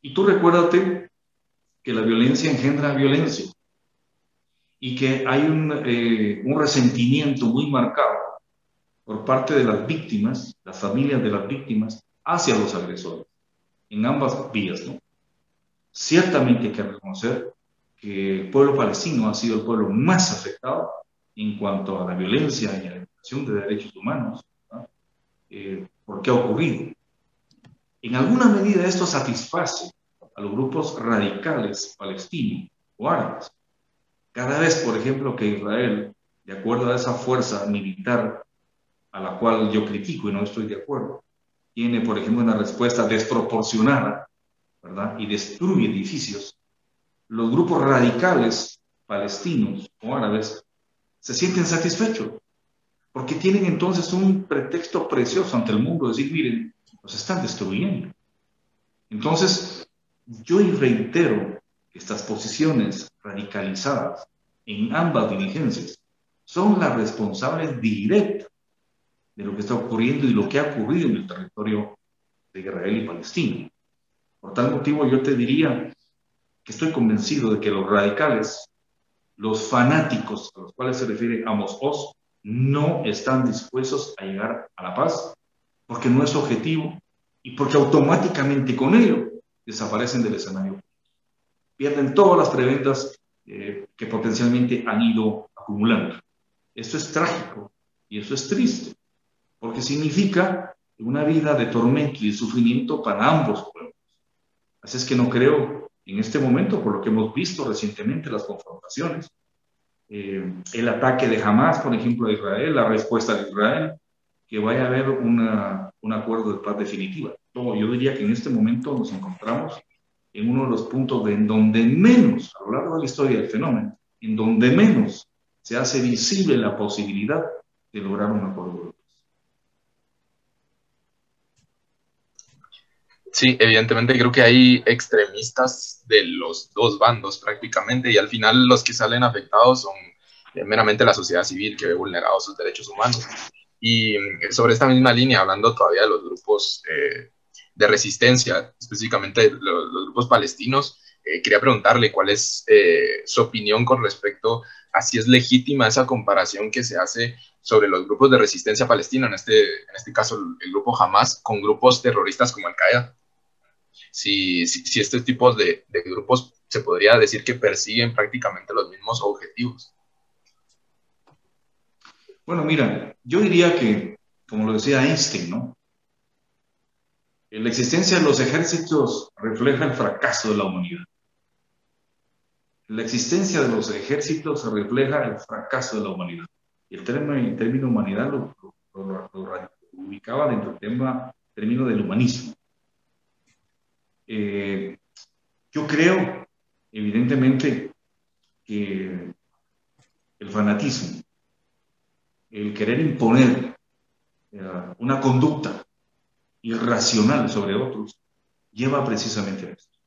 Y tú recuérdate que la violencia engendra violencia y que hay un, eh, un resentimiento muy marcado por parte de las víctimas, las familias de las víctimas, hacia los agresores, en ambas vías, ¿no? Ciertamente hay que reconocer que el pueblo palestino ha sido el pueblo más afectado en cuanto a la violencia y a la violación de derechos humanos. Eh, ¿Por qué ha ocurrido? En alguna medida esto satisface a los grupos radicales palestinos o árabes. Cada vez, por ejemplo, que Israel, de acuerdo a esa fuerza militar a la cual yo critico y no estoy de acuerdo, tiene, por ejemplo, una respuesta desproporcionada, ¿verdad? Y destruye edificios, los grupos radicales palestinos o árabes se sienten satisfechos, porque tienen entonces un pretexto precioso ante el mundo, decir, miren, nos están destruyendo. Entonces, yo reitero estas posiciones radicalizadas en ambas dirigencias son las responsables directas de lo que está ocurriendo y lo que ha ocurrido en el territorio de Israel y Palestina. Por tal motivo, yo te diría que estoy convencido de que los radicales, los fanáticos a los cuales se refiere Amos Oz, no están dispuestos a llegar a la paz porque no es objetivo y porque automáticamente con ello desaparecen del escenario. Pierden todas las preventas eh, que potencialmente han ido acumulando. Esto es trágico y eso es triste, porque significa una vida de tormento y de sufrimiento para ambos pueblos. Así es que no creo en este momento, por lo que hemos visto recientemente, las confrontaciones, eh, el ataque de Hamas, por ejemplo, a Israel, la respuesta de Israel, que vaya a haber una, un acuerdo de paz definitiva. yo diría que en este momento nos encontramos en uno de los puntos en donde menos, a lo largo de la historia del fenómeno, en donde menos se hace visible la posibilidad de lograr un acuerdo de paz. Sí, evidentemente creo que hay extremistas de los dos bandos prácticamente y al final los que salen afectados son eh, meramente la sociedad civil que ve vulnerados sus derechos humanos. Y mm, sobre esta misma línea, hablando todavía de los grupos eh, de resistencia, específicamente los, grupos palestinos, eh, quería preguntarle cuál es su opinión con respecto a si es legítima esa comparación que se hace sobre los grupos de resistencia palestina, en este, en este caso el, grupo Hamas, con grupos terroristas como Al-Qaeda si, si, estos tipos de, de, grupos se podría decir que persiguen prácticamente los mismos objetivos. Bueno, mira, yo diría que, como lo decía Einstein, ¿no? La existencia de los ejércitos refleja el fracaso de la humanidad. La existencia de los ejércitos refleja el fracaso de la humanidad. El término, término humanidad lo, ubicaba dentro del tema, término del humanismo. Eh, yo creo, evidentemente, que el fanatismo, el querer imponer eh, una conducta irracional sobre otros, lleva precisamente a esto.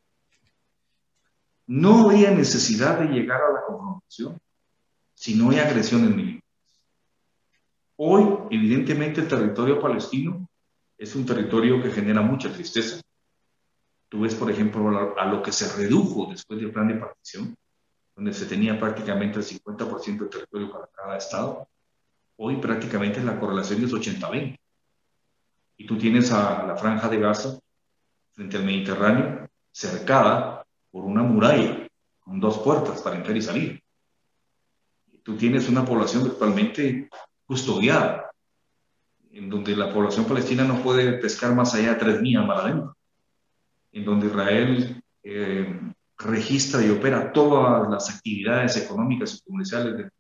No había necesidad de llegar a la confrontación si no hay agresiones militares. Hoy, evidentemente, el territorio palestino es un territorio que genera mucha tristeza, Tú ves, por ejemplo, a lo que se redujo después del plan de partición, donde se tenía prácticamente el 50% del territorio para cada estado. Hoy prácticamente la correlación es 80-20. Y tú tienes a la franja de Gaza frente al Mediterráneo cercada por una muralla con dos puertas para entrar y salir. tú tienes una población virtualmente custodiada, en donde la población palestina no puede pescar más allá de tres millas mar adentro en donde Israel eh, registra y opera todas las actividades económicas y comerciales de,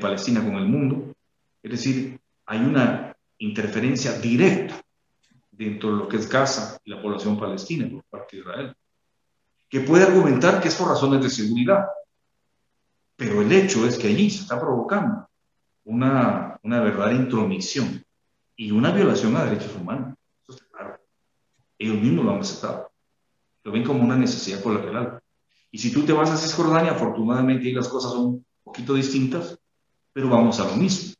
Palestina con el mundo. Es decir, hay una interferencia directa dentro de lo que es Gaza y la población palestina por parte de Israel, que puede argumentar que es por razones de seguridad, pero el hecho es que allí se está provocando una, una verdadera intromisión y una violación a derechos humanos. Eso está claro. Ellos mismos lo han aceptado lo ven como una necesidad colateral. Y si tú te vas a Cisjordania, afortunadamente ahí las cosas son un poquito distintas, pero vamos a lo mismo.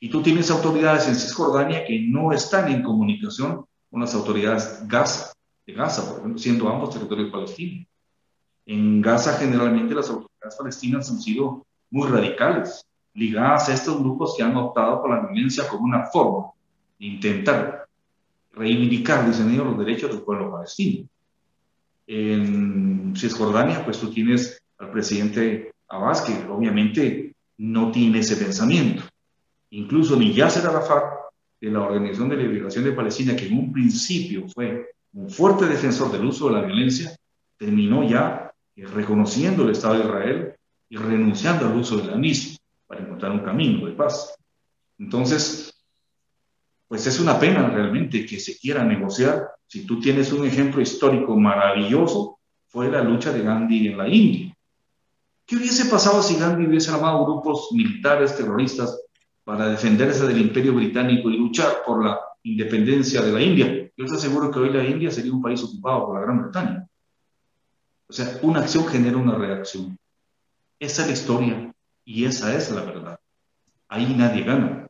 Y tú tienes autoridades en Cisjordania que no están en comunicación con las autoridades Gaza, de Gaza, por ejemplo, siendo ambos territorios palestinos. En Gaza generalmente las autoridades palestinas han sido muy radicales, ligadas a estos grupos que han optado por la violencia como una forma de intentar reivindicar, dicen ellos, los derechos del pueblo palestino. En Cisjordania, pues tú tienes al presidente Abbas, que obviamente no tiene ese pensamiento. Incluso ni Yasser Arafat, de la Organización de Liberación de Palestina, que en un principio fue un fuerte defensor del uso de la violencia, terminó ya reconociendo el Estado de Israel y renunciando al uso de la misma para encontrar un camino de paz. Entonces, pues es una pena realmente que se quiera negociar. Si tú tienes un ejemplo histórico maravilloso, fue la lucha de Gandhi en la India. ¿Qué hubiese pasado si Gandhi hubiese armado grupos militares terroristas para defenderse del imperio británico y luchar por la independencia de la India. Yo estoy seguro que hoy la India sería un país ocupado por la Gran Bretaña. O sea, una acción genera una reacción. Esa es la historia y esa es la verdad. Ahí nadie gana,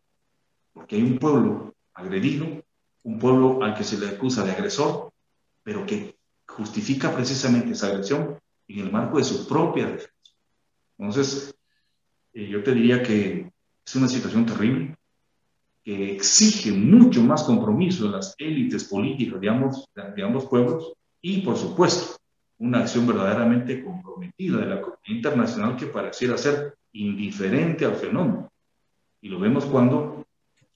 porque hay un pueblo agredido, un pueblo al que se le acusa de agresor, pero que justifica precisamente esa agresión en el marco de su propia defensa. Entonces, eh, yo te diría que es una situación terrible, que exige mucho más compromiso de las élites políticas de ambos, pueblos y, por supuesto, una acción verdaderamente comprometida de la comunidad internacional que pareciera ser indiferente al fenómeno. Y lo vemos cuando,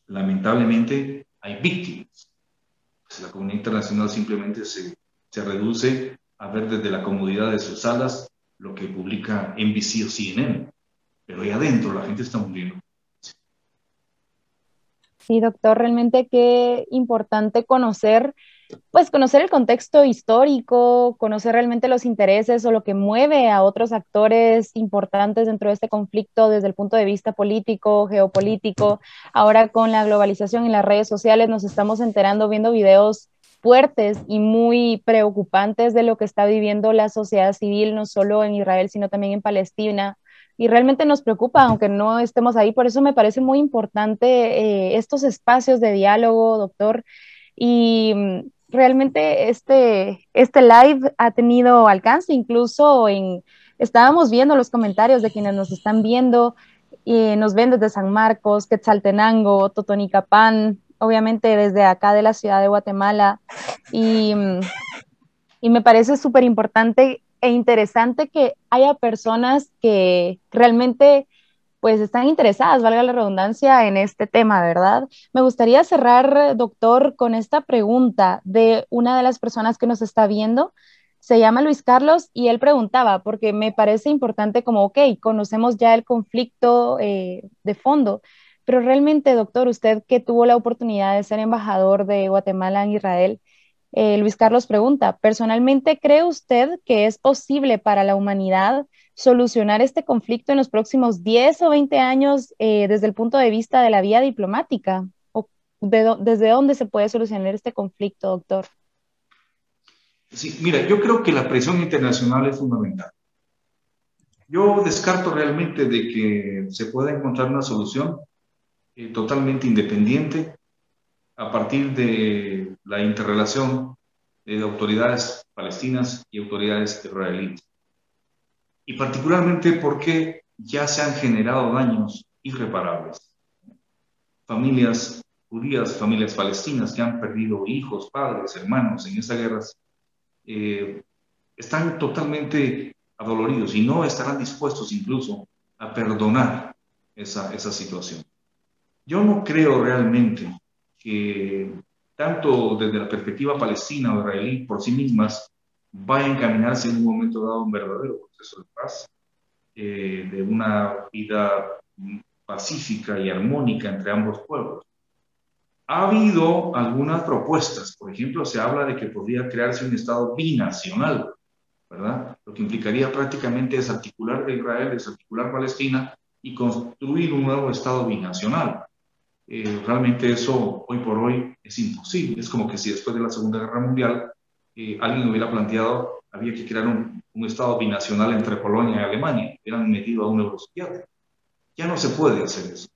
lamentablemente, hay víctimas. Pues la comunidad internacional simplemente se, se reduce a ver desde la comodidad de sus salas lo que publica NBC o CNN. Pero ahí adentro la gente está muriendo. Sí, doctor, realmente qué importante conocer pues conocer el contexto histórico, conocer realmente los intereses o lo que mueve a otros actores importantes dentro de este conflicto desde el punto de vista político, geopolítico. Ahora con la globalización y las redes sociales nos estamos enterando viendo videos fuertes y muy preocupantes de lo que está viviendo la sociedad civil, no solo en Israel, sino también en Palestina. Y realmente nos preocupa, aunque no estemos ahí. Por eso me parece muy importante eh, estos espacios de diálogo, doctor. Y mm, realmente este, este live ha tenido alcance, incluso en, estábamos viendo los comentarios de quienes nos están viendo, y nos ven desde San Marcos, Quetzaltenango, Totonicapán, obviamente desde acá de la ciudad de Guatemala, y, y me parece súper importante e interesante que haya personas que realmente pues están interesadas, valga la redundancia, en este tema, ¿verdad? Me gustaría cerrar, doctor, con esta pregunta de una de las personas que nos está viendo. Se llama Luis Carlos y él preguntaba, porque me parece importante como, ok, conocemos ya el conflicto eh, de fondo, pero realmente, doctor, usted que tuvo la oportunidad de ser embajador de Guatemala en Israel, eh, Luis Carlos pregunta, ¿personalmente cree usted que es posible para la humanidad solucionar este conflicto en los próximos 10 o 20 años eh, desde el punto de vista de la vía diplomática? ¿O ¿Desde dónde se puede solucionar este conflicto, doctor? Sí, mira, yo creo que la presión internacional es fundamental. Yo descarto realmente de que se pueda encontrar una solución eh, totalmente independiente a partir de la interrelación de autoridades palestinas y autoridades israelíes y particularmente porque ya se han generado daños irreparables. Familias judías, familias palestinas que han perdido hijos, padres, hermanos en esas guerras, eh, están totalmente adoloridos y no estarán dispuestos incluso a perdonar esa, esa situación. Yo no creo realmente que tanto desde la perspectiva palestina o israelí por sí mismas vaya a encaminarse en un momento dado un verdadero proceso de paz, eh, de una vida pacífica y armónica entre ambos pueblos. Ha habido algunas propuestas, por ejemplo, se habla de que podría crearse un Estado binacional, ¿verdad? Lo que implicaría prácticamente desarticular de Israel, desarticular Palestina y construir un nuevo Estado binacional. Eh, realmente eso hoy por hoy es imposible. Es como que si después de la Segunda Guerra Mundial alguien hubiera planteado, había que crear un, un, Estado binacional entre Polonia y Alemania, hubieran metido a un europsiquiatra. Ya no se puede hacer eso.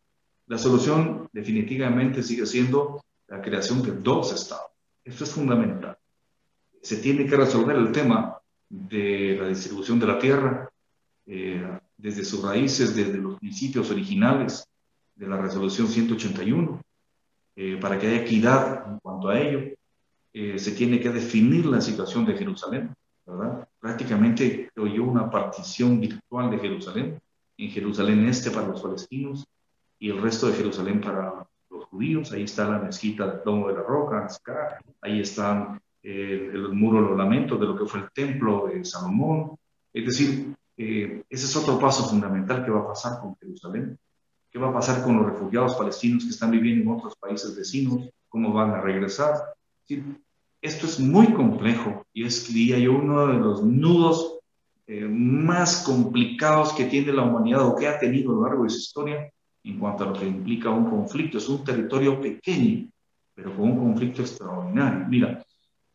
La solución definitivamente sigue siendo la creación de dos Estados. Esto es fundamental. Se tiene que resolver el tema de la distribución de la tierra eh, desde sus raíces, desde los principios originales de la resolución 181, eh, para que haya equidad en cuanto a ello eh, se tiene que definir la situación de Jerusalén, ¿verdad? Prácticamente, creo yo, una partición virtual de Jerusalén, en Jerusalén este para los palestinos y el resto de Jerusalén para los judíos. Ahí está la mezquita del Domo de la Roca, ahí están eh, el muro de los lamentos de lo que fue el templo de Salomón. Es decir, ese es otro paso fundamental que va a pasar con Jerusalén. ¿Qué va a pasar con los refugiados palestinos que están viviendo en otros países vecinos? ¿Cómo van a regresar? Esto es muy complejo y es, diría yo, uno de los nudos eh, más complicados que tiene la humanidad o que ha tenido a lo largo de su historia en cuanto a lo que implica un conflicto. Es un territorio pequeño pero con un conflicto extraordinario. Mira,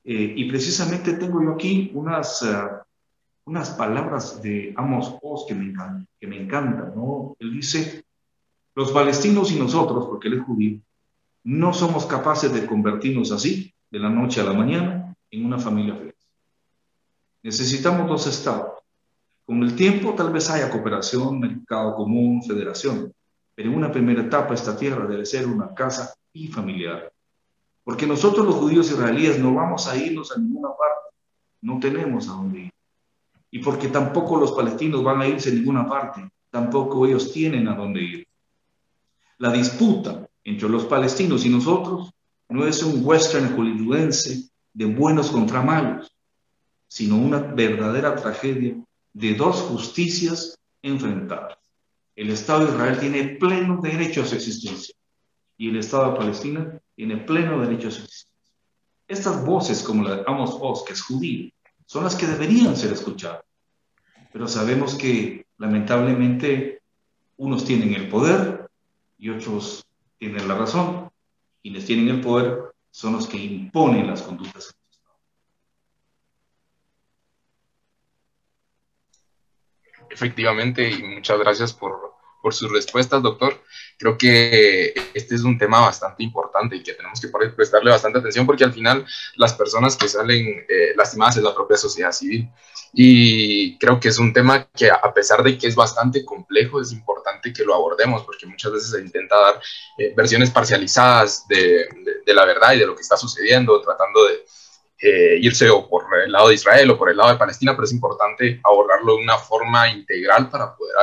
eh, y precisamente tengo yo aquí unas, eh, unas palabras de Amos Oz que me encantan, que me encantan, ¿no? Él dice, los palestinos y nosotros, porque él es judío, no somos capaces de convertirnos así, de la noche a la mañana, en una familia feliz. Necesitamos dos estados. Con el tiempo tal vez haya cooperación, mercado común, federación, pero en una primera etapa esta tierra debe ser una casa y familiar. Porque nosotros los judíos israelíes no vamos a irnos a ninguna parte, no tenemos a dónde ir. Y porque tampoco los palestinos van a irse a ninguna parte, tampoco ellos tienen a dónde ir. La disputa entre los palestinos y nosotros no es un western hollywoodense de buenos contra malos, sino una verdadera tragedia de dos justicias enfrentadas. El Estado de Israel tiene pleno derecho a su existencia y el Estado de Palestina tiene pleno derecho a su existencia. Estas voces, como la de Amos Oz, que es judío, son las que deberían ser escuchadas. Pero sabemos que lamentablemente unos tienen el poder y otros tienen la razón. Quienes tienen el poder son los que imponen las conductas. Efectivamente, y muchas gracias por, por sus respuestas, doctor. Creo que este es un tema bastante importante y que tenemos que prestarle bastante atención porque al final las personas que salen eh, lastimadas es la propia sociedad civil. Y creo que es un tema que a pesar de que es bastante complejo, es importante que lo abordemos porque muchas veces se intenta dar eh, versiones parcializadas de, de, la verdad y de lo que está sucediendo, tratando de eh, irse o por el lado de Israel o por el lado de Palestina, pero es importante abordarlo de una forma integral para poder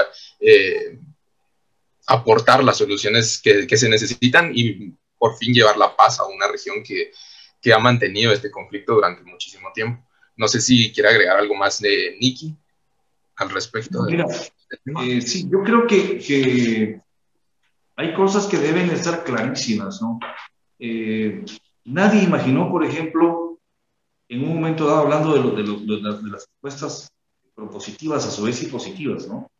aportar las soluciones que, que, se necesitan y por fin llevar la paz a una región que, que, ha mantenido este conflicto durante muchísimo tiempo. No sé si quiere agregar algo más de Nicky al respecto. Mira, eh, sí, yo creo que, que, hay cosas que deben estar clarísimas, ¿no? Eh, nadie imaginó, por ejemplo, en un momento dado, hablando de, lo, de, lo, de, las respuestas propositivas a su vez y positivas, ¿no?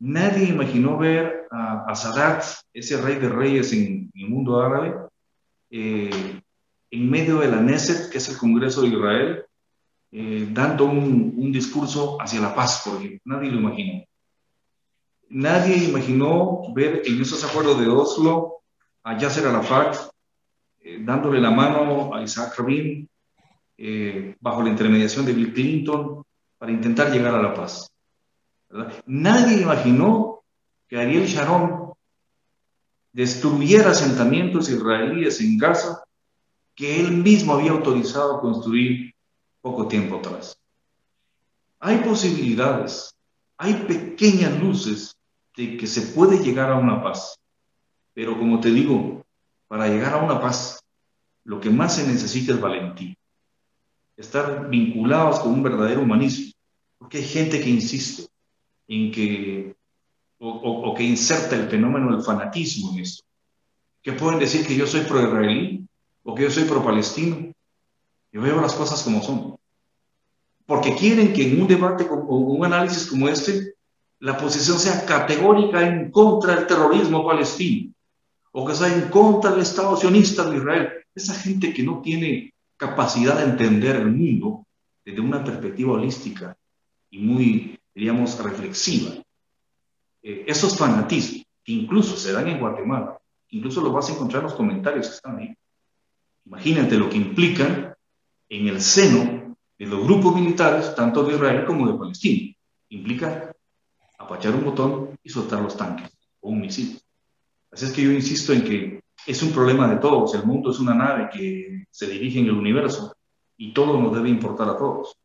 Nadie imaginó ver a, Sadat, ese rey de reyes en, el mundo árabe, eh, en medio de la Neset, que es el Congreso de Israel, eh, dando un, discurso hacia la paz, porque nadie lo imaginó. Nadie imaginó ver en esos acuerdos de Oslo a Yasser Arafat eh, dándole la mano a Isaac Rabin bajo la intermediación de Bill Clinton para intentar llegar a la paz. Nadie imaginó que Ariel Sharon destruyera asentamientos israelíes en Gaza que él mismo había autorizado construir poco tiempo atrás. Hay posibilidades, hay pequeñas luces de que se puede llegar a una paz, pero como te digo, para llegar a una paz, lo que más se necesita es valentía, estar vinculados con un verdadero humanismo, porque hay gente que insiste, en que, o, que inserta el fenómeno del fanatismo en esto. Que pueden decir que yo soy pro-israelí o que yo soy pro-palestino. Yo veo las cosas como son. Porque quieren que en un debate o un análisis como este, la posición sea categórica en contra del terrorismo palestino o que sea en contra del Estado sionista de Israel. Esa gente que no tiene capacidad de entender el mundo desde una perspectiva holística y muy diríamos, reflexiva. Eh, esos fanatismos, que incluso se dan en Guatemala, incluso los vas a encontrar en los comentarios que están ahí. Imagínate lo que implican en el seno de los grupos militares, tanto de Israel como de Palestina. Implica apachar un botón y soltar los tanques o un misil. Así es que yo insisto en que es un problema de todos. El mundo es una nave que se dirige en el universo y todo nos debe importar a todos.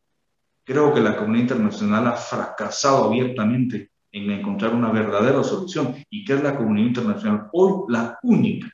Creo que la comunidad internacional ha fracasado abiertamente en encontrar una verdadera solución y que es la comunidad internacional hoy la única,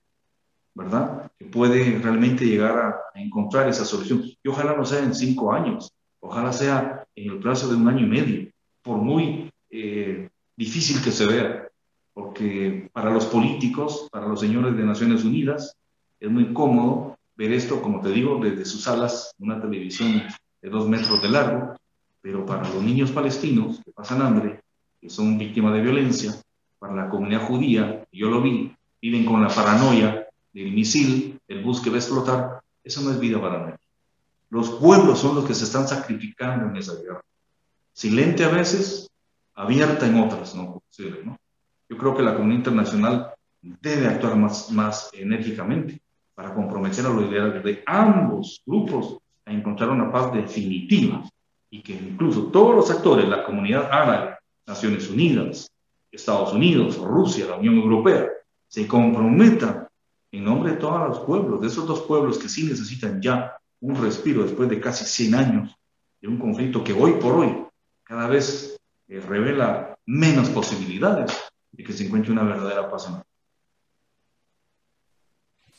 ¿verdad? Que puede realmente llegar a, encontrar esa solución. Y ojalá no sea en cinco años, ojalá sea en el plazo de un año y medio, por muy eh, difícil que se vea, porque para los políticos, para los señores de Naciones Unidas, es muy cómodo ver esto, como te digo, desde sus salas, una televisión de dos metros de largo, pero para los niños palestinos que pasan hambre, que son víctimas de violencia, para la comunidad judía, yo lo vi, viven con la paranoia del misil, el bus que va a explotar, eso no es vida para nadie. Los pueblos son los que se están sacrificando en esa guerra. Silente a veces, abierta en otras, ¿no? Yo creo que la comunidad internacional debe actuar más, más enérgicamente para comprometer a los liderazgos de ambos grupos a encontrar una paz definitiva y que incluso todos los actores, la comunidad árabe, Naciones Unidas, Estados Unidos, Rusia, la Unión Europea, se comprometan en nombre de todos los pueblos, de esos dos pueblos que sí necesitan ya un respiro después de casi 100 años de un conflicto que hoy por hoy cada vez eh, revela menos posibilidades de que se encuentre una verdadera paz en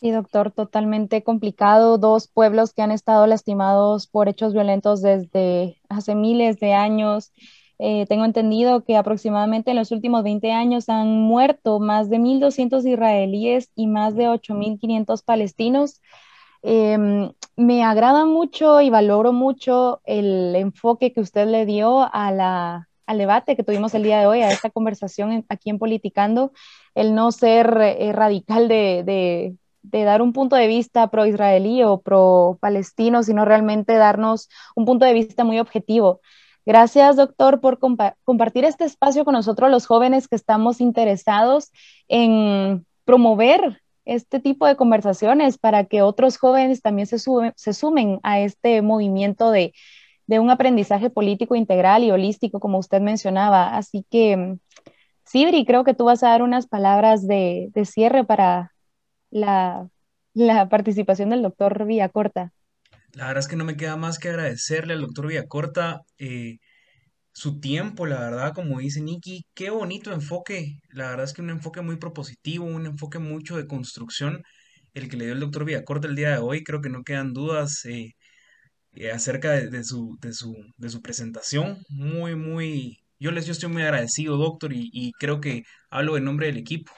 Sí, doctor, totalmente complicado. Dos pueblos que han estado lastimados por hechos violentos desde hace miles de años. Eh, tengo entendido que aproximadamente en los últimos 20 años han muerto más de 1.200 israelíes y más de 8.500 palestinos. Em, me agrada mucho y valoro mucho el enfoque que usted le dio a la, al debate que tuvimos el día de hoy, a esta conversación aquí en Politicando, el no ser eh, radical de de dar un punto de vista pro-israelí o pro-palestino, sino realmente darnos un punto de vista muy objetivo. Gracias, doctor, por compartir este espacio con nosotros, los jóvenes que estamos interesados en promover este tipo de conversaciones para que otros jóvenes también se, sumen a este movimiento de, de, un aprendizaje político integral y holístico, como usted mencionaba. Así que, Sibri, creo que tú vas a dar unas palabras de, de cierre para, la, participación del doctor Villacorta. La verdad es que no me queda más que agradecerle al doctor Villacorta eh, su tiempo, la verdad, como dice Nicky, qué bonito enfoque, la verdad es que un enfoque muy propositivo, un enfoque mucho de construcción, el que le dio el doctor Villacorta el día de hoy, creo que no quedan dudas eh, eh, acerca de, su, de, su, de su presentación, muy, muy, yo les yo estoy muy agradecido, doctor, y creo que hablo en nombre del equipo.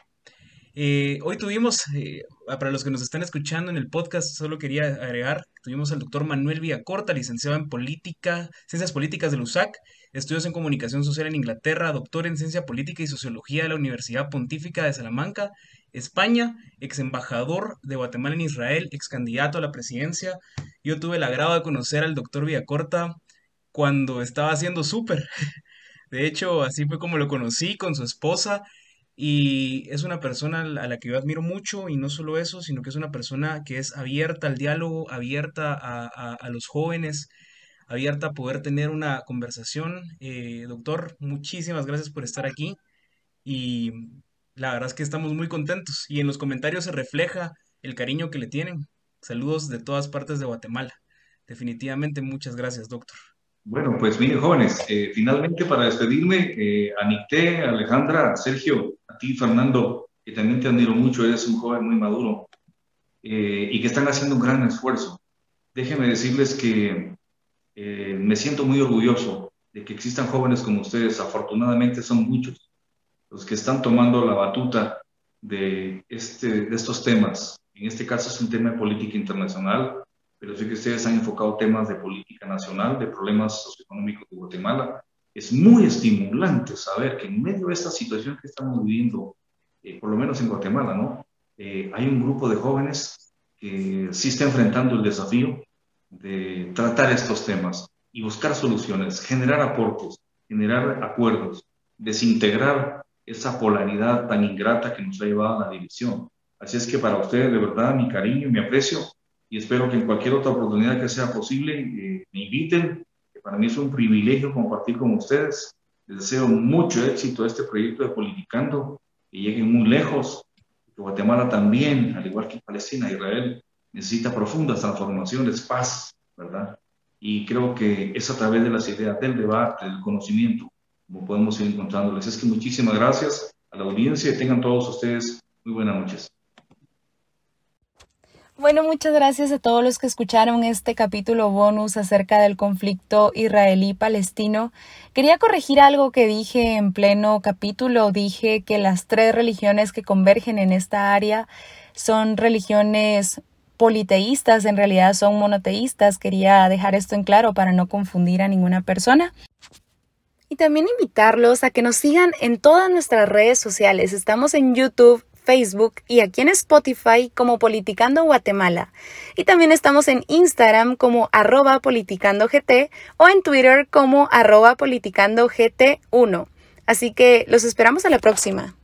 Eh, hoy tuvimos, eh, para los que nos están escuchando en el podcast, solo quería agregar, tuvimos al doctor Manuel Villacorta, licenciado en política, ciencias políticas del USAC, estudios en comunicación social en Inglaterra, doctor en ciencia política y sociología de la Universidad Pontífica de Salamanca, España, ex embajador de Guatemala en Israel, ex candidato a la presidencia. Yo tuve el agrado de conocer al doctor Villacorta cuando estaba haciendo súper. (laughs) De hecho, así fue como lo conocí con su esposa y es una persona a la que yo admiro mucho y no solo eso, sino que es una persona que es abierta al diálogo, abierta a, los jóvenes, abierta a poder tener una conversación. Eh, doctor, muchísimas gracias por estar aquí y la verdad es que estamos muy contentos y en los comentarios se refleja el cariño que le tienen. Saludos de todas partes de Guatemala. Definitivamente muchas gracias, doctor. Bueno, pues miren, jóvenes, eh, finalmente para despedirme, eh, Alejandra, Sergio, a ti, Fernando, que también te admiro mucho, eres un joven muy maduro eh, y que están haciendo un gran esfuerzo. Déjenme decirles que eh, me siento muy orgulloso de que existan jóvenes como ustedes. Afortunadamente son muchos los que están tomando la batuta de, este, de estos temas. En este caso es un tema de política internacional pero sé que ustedes han enfocado temas de política nacional, de problemas socioeconómicos de Guatemala. Es muy estimulante saber que en medio de esta situación que estamos viviendo, eh, por lo menos en Guatemala, ¿no? Eh, hay un grupo de jóvenes que sí está enfrentando el desafío de tratar estos temas y buscar soluciones, generar aportes, generar acuerdos, desintegrar esa polaridad tan ingrata que nos ha llevado a la división. Así es que para ustedes, de verdad, mi cariño y mi aprecio y espero que en cualquier otra oportunidad que sea posible eh, me inviten. Para mí es un privilegio compartir con ustedes. Les deseo mucho éxito a este proyecto de Politicando, que lleguen muy lejos, Guatemala también, al igual que Palestina, Israel, necesita profundas transformaciones, paz, ¿verdad? Y creo que es a través de las ideas del debate, del conocimiento, como podemos ir encontrándoles. Es que muchísimas gracias a la audiencia y tengan todos ustedes muy buenas noches. Bueno, muchas gracias a todos los que escucharon este capítulo bonus acerca del conflicto israelí-palestino. Quería corregir algo que dije en pleno capítulo. Dije que las tres religiones que convergen en esta área son religiones politeístas, en realidad son monoteístas. Quería dejar esto en claro para no confundir a ninguna persona. Y también invitarlos a que nos sigan en todas nuestras redes sociales. Estamos en YouTube, Facebook y aquí en Spotify como Politicando Guatemala. Y también estamos en Instagram como arroba politicandogт o en Twitter como arroba politicandogт1. Así que los esperamos a la próxima.